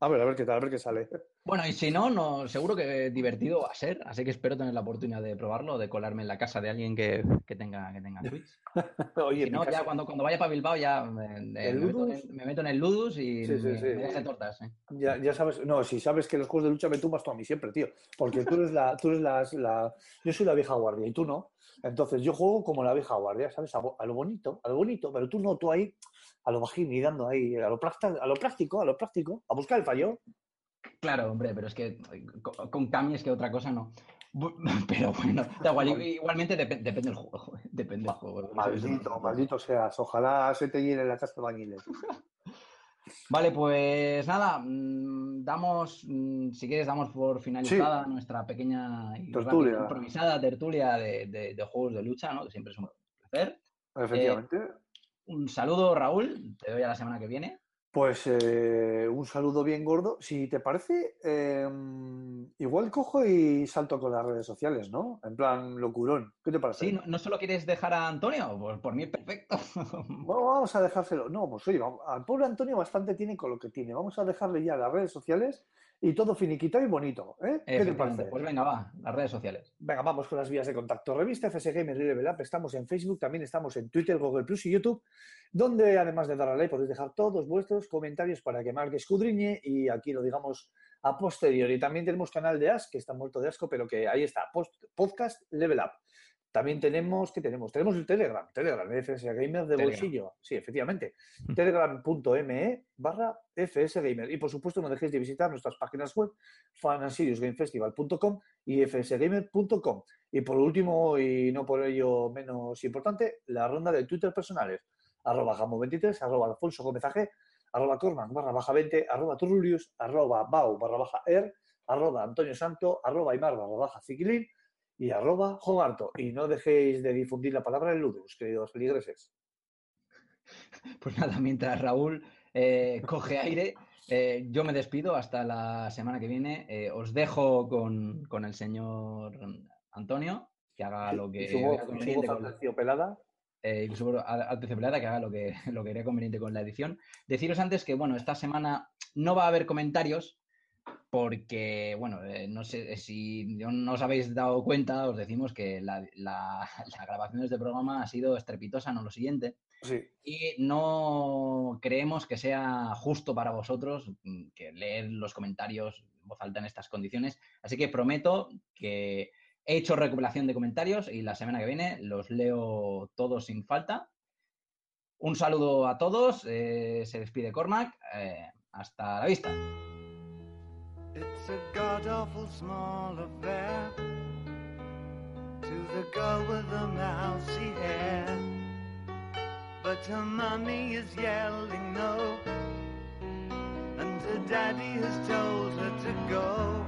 a ver, a ver qué tal, a ver qué sale. Bueno, y si no, no, seguro que divertido va a ser, así que espero tener la oportunidad de probarlo, de colarme en la casa de alguien que, que tenga, que tenga Switch. Oye, Si no, ya cuando, cuando vaya para Bilbao ya me, me ¿El meto, Ludus? en, me meto en el Ludus y Sí, sí, me, sí. me tortas. ¿eh? Ya, ya sabes, no, si sabes que los juegos de lucha me tumbas tú a mí siempre, tío. Porque tú eres la, tú eres la, la- yo soy la vieja guardia y tú no. Entonces yo juego como la vieja guardia, ¿sabes? A, lo bonito, a lo bonito, pero tú no, tú ahí, a lo bajín y dando ahí, a lo, práctico, a lo práctico, a lo práctico, a buscar el fallo. Claro, hombre, pero es que con, con Cami es que otra cosa no. Pero bueno, da igual, igualmente depe- depende del juego, depende del juego. Maldito, maldito seas. Ojalá se te llene la casa de bañiles. Vale, pues nada, mm, damos, mm, si quieres, damos por finalizada nuestra pequeña y Tertulia. improvisada tertulia de, de- de juegos de lucha, ¿no? Que siempre es un placer. Efectivamente. Un saludo, Raúl, te doy a la semana que viene. Pues eh, un saludo bien gordo. Si te parece, eh, igual cojo y salto con las redes sociales, ¿no? En plan locurón. ¿Qué te parece? Sí, no, no solo quieres dejar a Antonio, pues por mí perfecto. Bueno, vamos a dejárselo. No, pues oye, vamos- al pobre Antonio bastante tiene con lo que tiene. Vamos a dejarle ya las redes sociales y todo finiquitado y bonito. ¿eh? ¿Qué te parece? Pues venga, va, las redes sociales. Venga, vamos con las vías de contacto. Revista FS Gamer y Level Up. Estamos en Facebook, también estamos en Twitter, Google Plus y YouTube, donde además de dar a like podéis dejar todos vuestros comentarios para que Mark escudriñe y aquí lo digamos a posteriori. También tenemos canal de As, que está muerto de asco, pero que ahí está, post- podcast Level Up. También tenemos, ¿qué tenemos? Tenemos el Telegram, Telegram, FS Gamer de Telegram. bolsillo. Sí, efectivamente. Telegram.me barra FS Gamer. Y por supuesto, no dejéis de visitar nuestras páginas web, fanasiriusgamefestival.com y fsgamer.com. Y por último, y no por ello menos importante, la ronda de Twitter personales. Arroba Gamo23, arroba Alfonso Gómez AG, arroba Corman barra baja 20, arroba Turrulius, arroba Bau barra baja Er, arroba Antonio Santo, arroba Aymar barra baja Ziquilín y arroba Jogarto. Y no dejéis de difundir la palabra en Ludus, queridos feligreses. Pues nada, mientras Raúl eh, coge aire, eh, yo me despido hasta la semana que viene. Eh, os dejo con, con el señor Antonio, que haga lo que y su voz, su voz aterciopelada. Eh, su voz al- aterciopelada, que haga lo que, lo que crea conveniente con la edición. Deciros antes que, bueno, esta semana no va a haber comentarios porque, bueno, eh, no sé si no os habéis dado cuenta, os decimos que la, la, la grabación de este programa ha sido estrepitosa, no lo siguiente. Sí. Y no creemos que sea justo para vosotros mm, que leer los comentarios en voz alta en estas condiciones. Así que prometo que he hecho recopilación de comentarios y la semana que viene los leo todos sin falta. Un saludo a todos. eh, se despide Cormac. eh, hasta la vista. It's a god awful small affair to the girl with the mousy hair. But her mummy is yelling no, and her daddy has told her to go.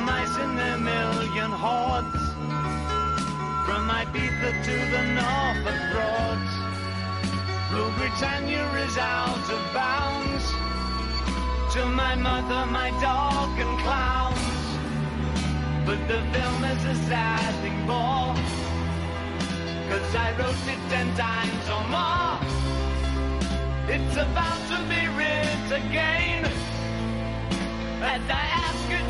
Mice in their million hordes. From Ibiza to the Norfolk Broads. Rule Britannia is out of bounds to my mother, my dog, and clowns. But the film is a sad thing more. Cause I wrote it ten times or more. It's about to be writ again. And I ask you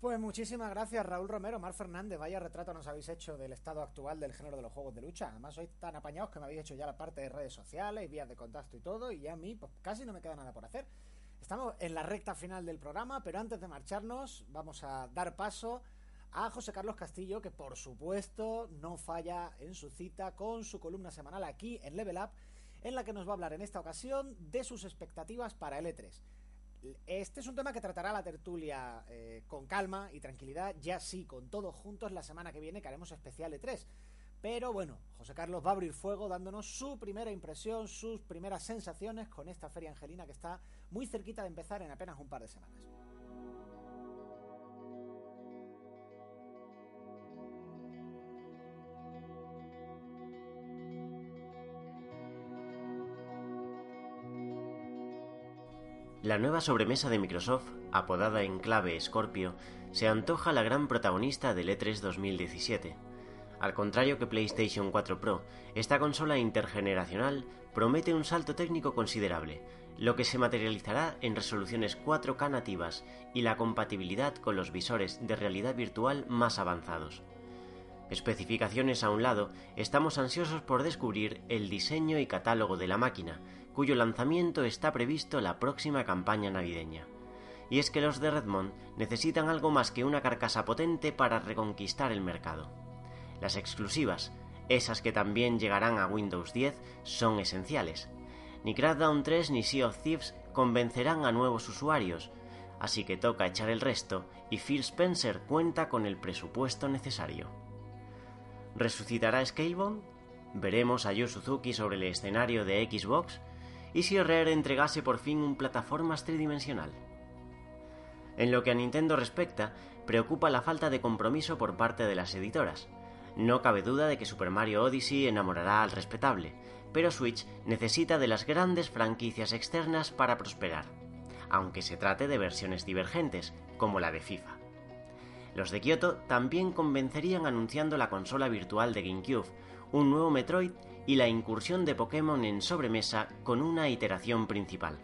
Pues muchísimas gracias Raúl Romero, Mar Fernández, vaya retrato nos habéis hecho del estado actual del género de los juegos de lucha. Además sois tan apañados que me habéis hecho ya la parte de redes sociales vías de contacto y todo y ya a mí pues casi no me queda nada por hacer. Estamos en la recta final del programa, pero antes de marcharnos vamos a dar paso a José Carlos Castillo, que por supuesto no falla en su cita con su columna semanal aquí en Level Up, en la que nos va a hablar en esta ocasión de sus expectativas para el E3. Este es un tema que tratará la tertulia eh, con calma y tranquilidad, ya sí, con todos juntos la semana que viene que haremos especial E3. Pero bueno, José Carlos va a abrir fuego dándonos su primera impresión, sus primeras sensaciones con esta feria angelina que está muy cerquita de empezar en apenas un par de semanas. La nueva sobremesa de Microsoft, apodada en clave Scorpio, se antoja la gran protagonista del E3 2017. Al contrario que PlayStation 4 Pro, esta consola intergeneracional promete un salto técnico considerable, lo que se materializará en resoluciones 4K nativas y la compatibilidad con los visores de realidad virtual más avanzados. Especificaciones a un lado, estamos ansiosos por descubrir el diseño y catálogo de la máquina, cuyo lanzamiento está previsto la próxima campaña navideña. Y es que los de Redmond necesitan algo más que una carcasa potente para reconquistar el mercado. Las exclusivas, esas que también llegarán a Windows 10, son esenciales. Ni Crackdown 3 ni Sea of Thieves convencerán a nuevos usuarios, así que toca echar el resto y Phil Spencer cuenta con el presupuesto necesario. ¿Resucitará Scalebone? ¿Veremos a Yu Suzuki sobre el escenario de Xbox? ¿Y si Rare entregase por fin un plataformas tridimensional? En lo que a Nintendo respecta, preocupa la falta de compromiso por parte de las editoras. No cabe duda de que Super Mario Odyssey enamorará al respetable, pero Switch necesita de las grandes franquicias externas para prosperar, aunque se trate de versiones divergentes, como la de FIFA. Los de Kyoto también convencerían anunciando la consola virtual de GameCube, un nuevo Metroid y la incursión de Pokémon en sobremesa con una iteración principal.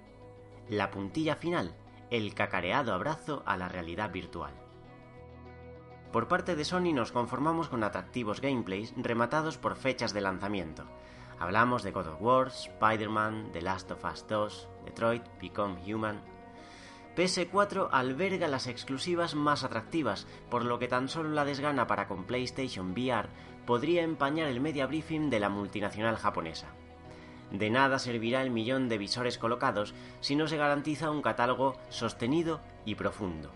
La puntilla final, el cacareado abrazo a la realidad virtual. Por parte de Sony nos conformamos con atractivos gameplays rematados por fechas de lanzamiento. Hablamos de God of War, Spider-Man, The Last of Us 2, Detroit, Become Human. PS4 alberga las exclusivas más atractivas, por lo que tan solo la desgana para con PlayStation VR podría empañar el media briefing de la multinacional japonesa. De nada servirá el millón de visores colocados si no se garantiza un catálogo sostenido y profundo.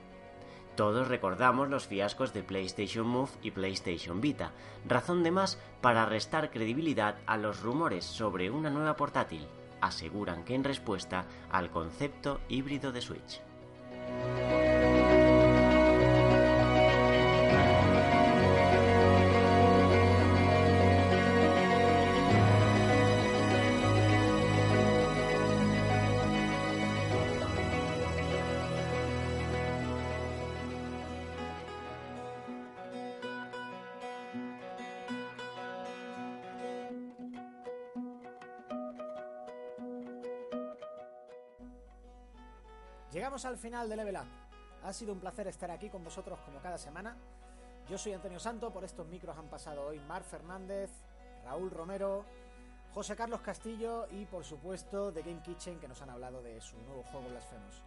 Todos recordamos los fiascos de PlayStation Move y PlayStation Vita, razón de más para restar credibilidad a los rumores sobre una nueva portátil, aseguran que en respuesta al concepto híbrido de Switch. Llegamos al final de Level Up. Ha sido un placer estar aquí con vosotros como cada semana. Yo soy Antonio Santo, por estos micros han pasado hoy Mar Fernández, Raúl Romero, José Carlos Castillo y por supuesto The Game Kitchen que nos han hablado de su nuevo juego Blasphemous.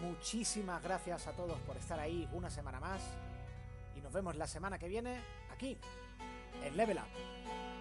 Muchísimas gracias a todos por estar ahí una semana más y nos vemos la semana que viene aquí en Level Up.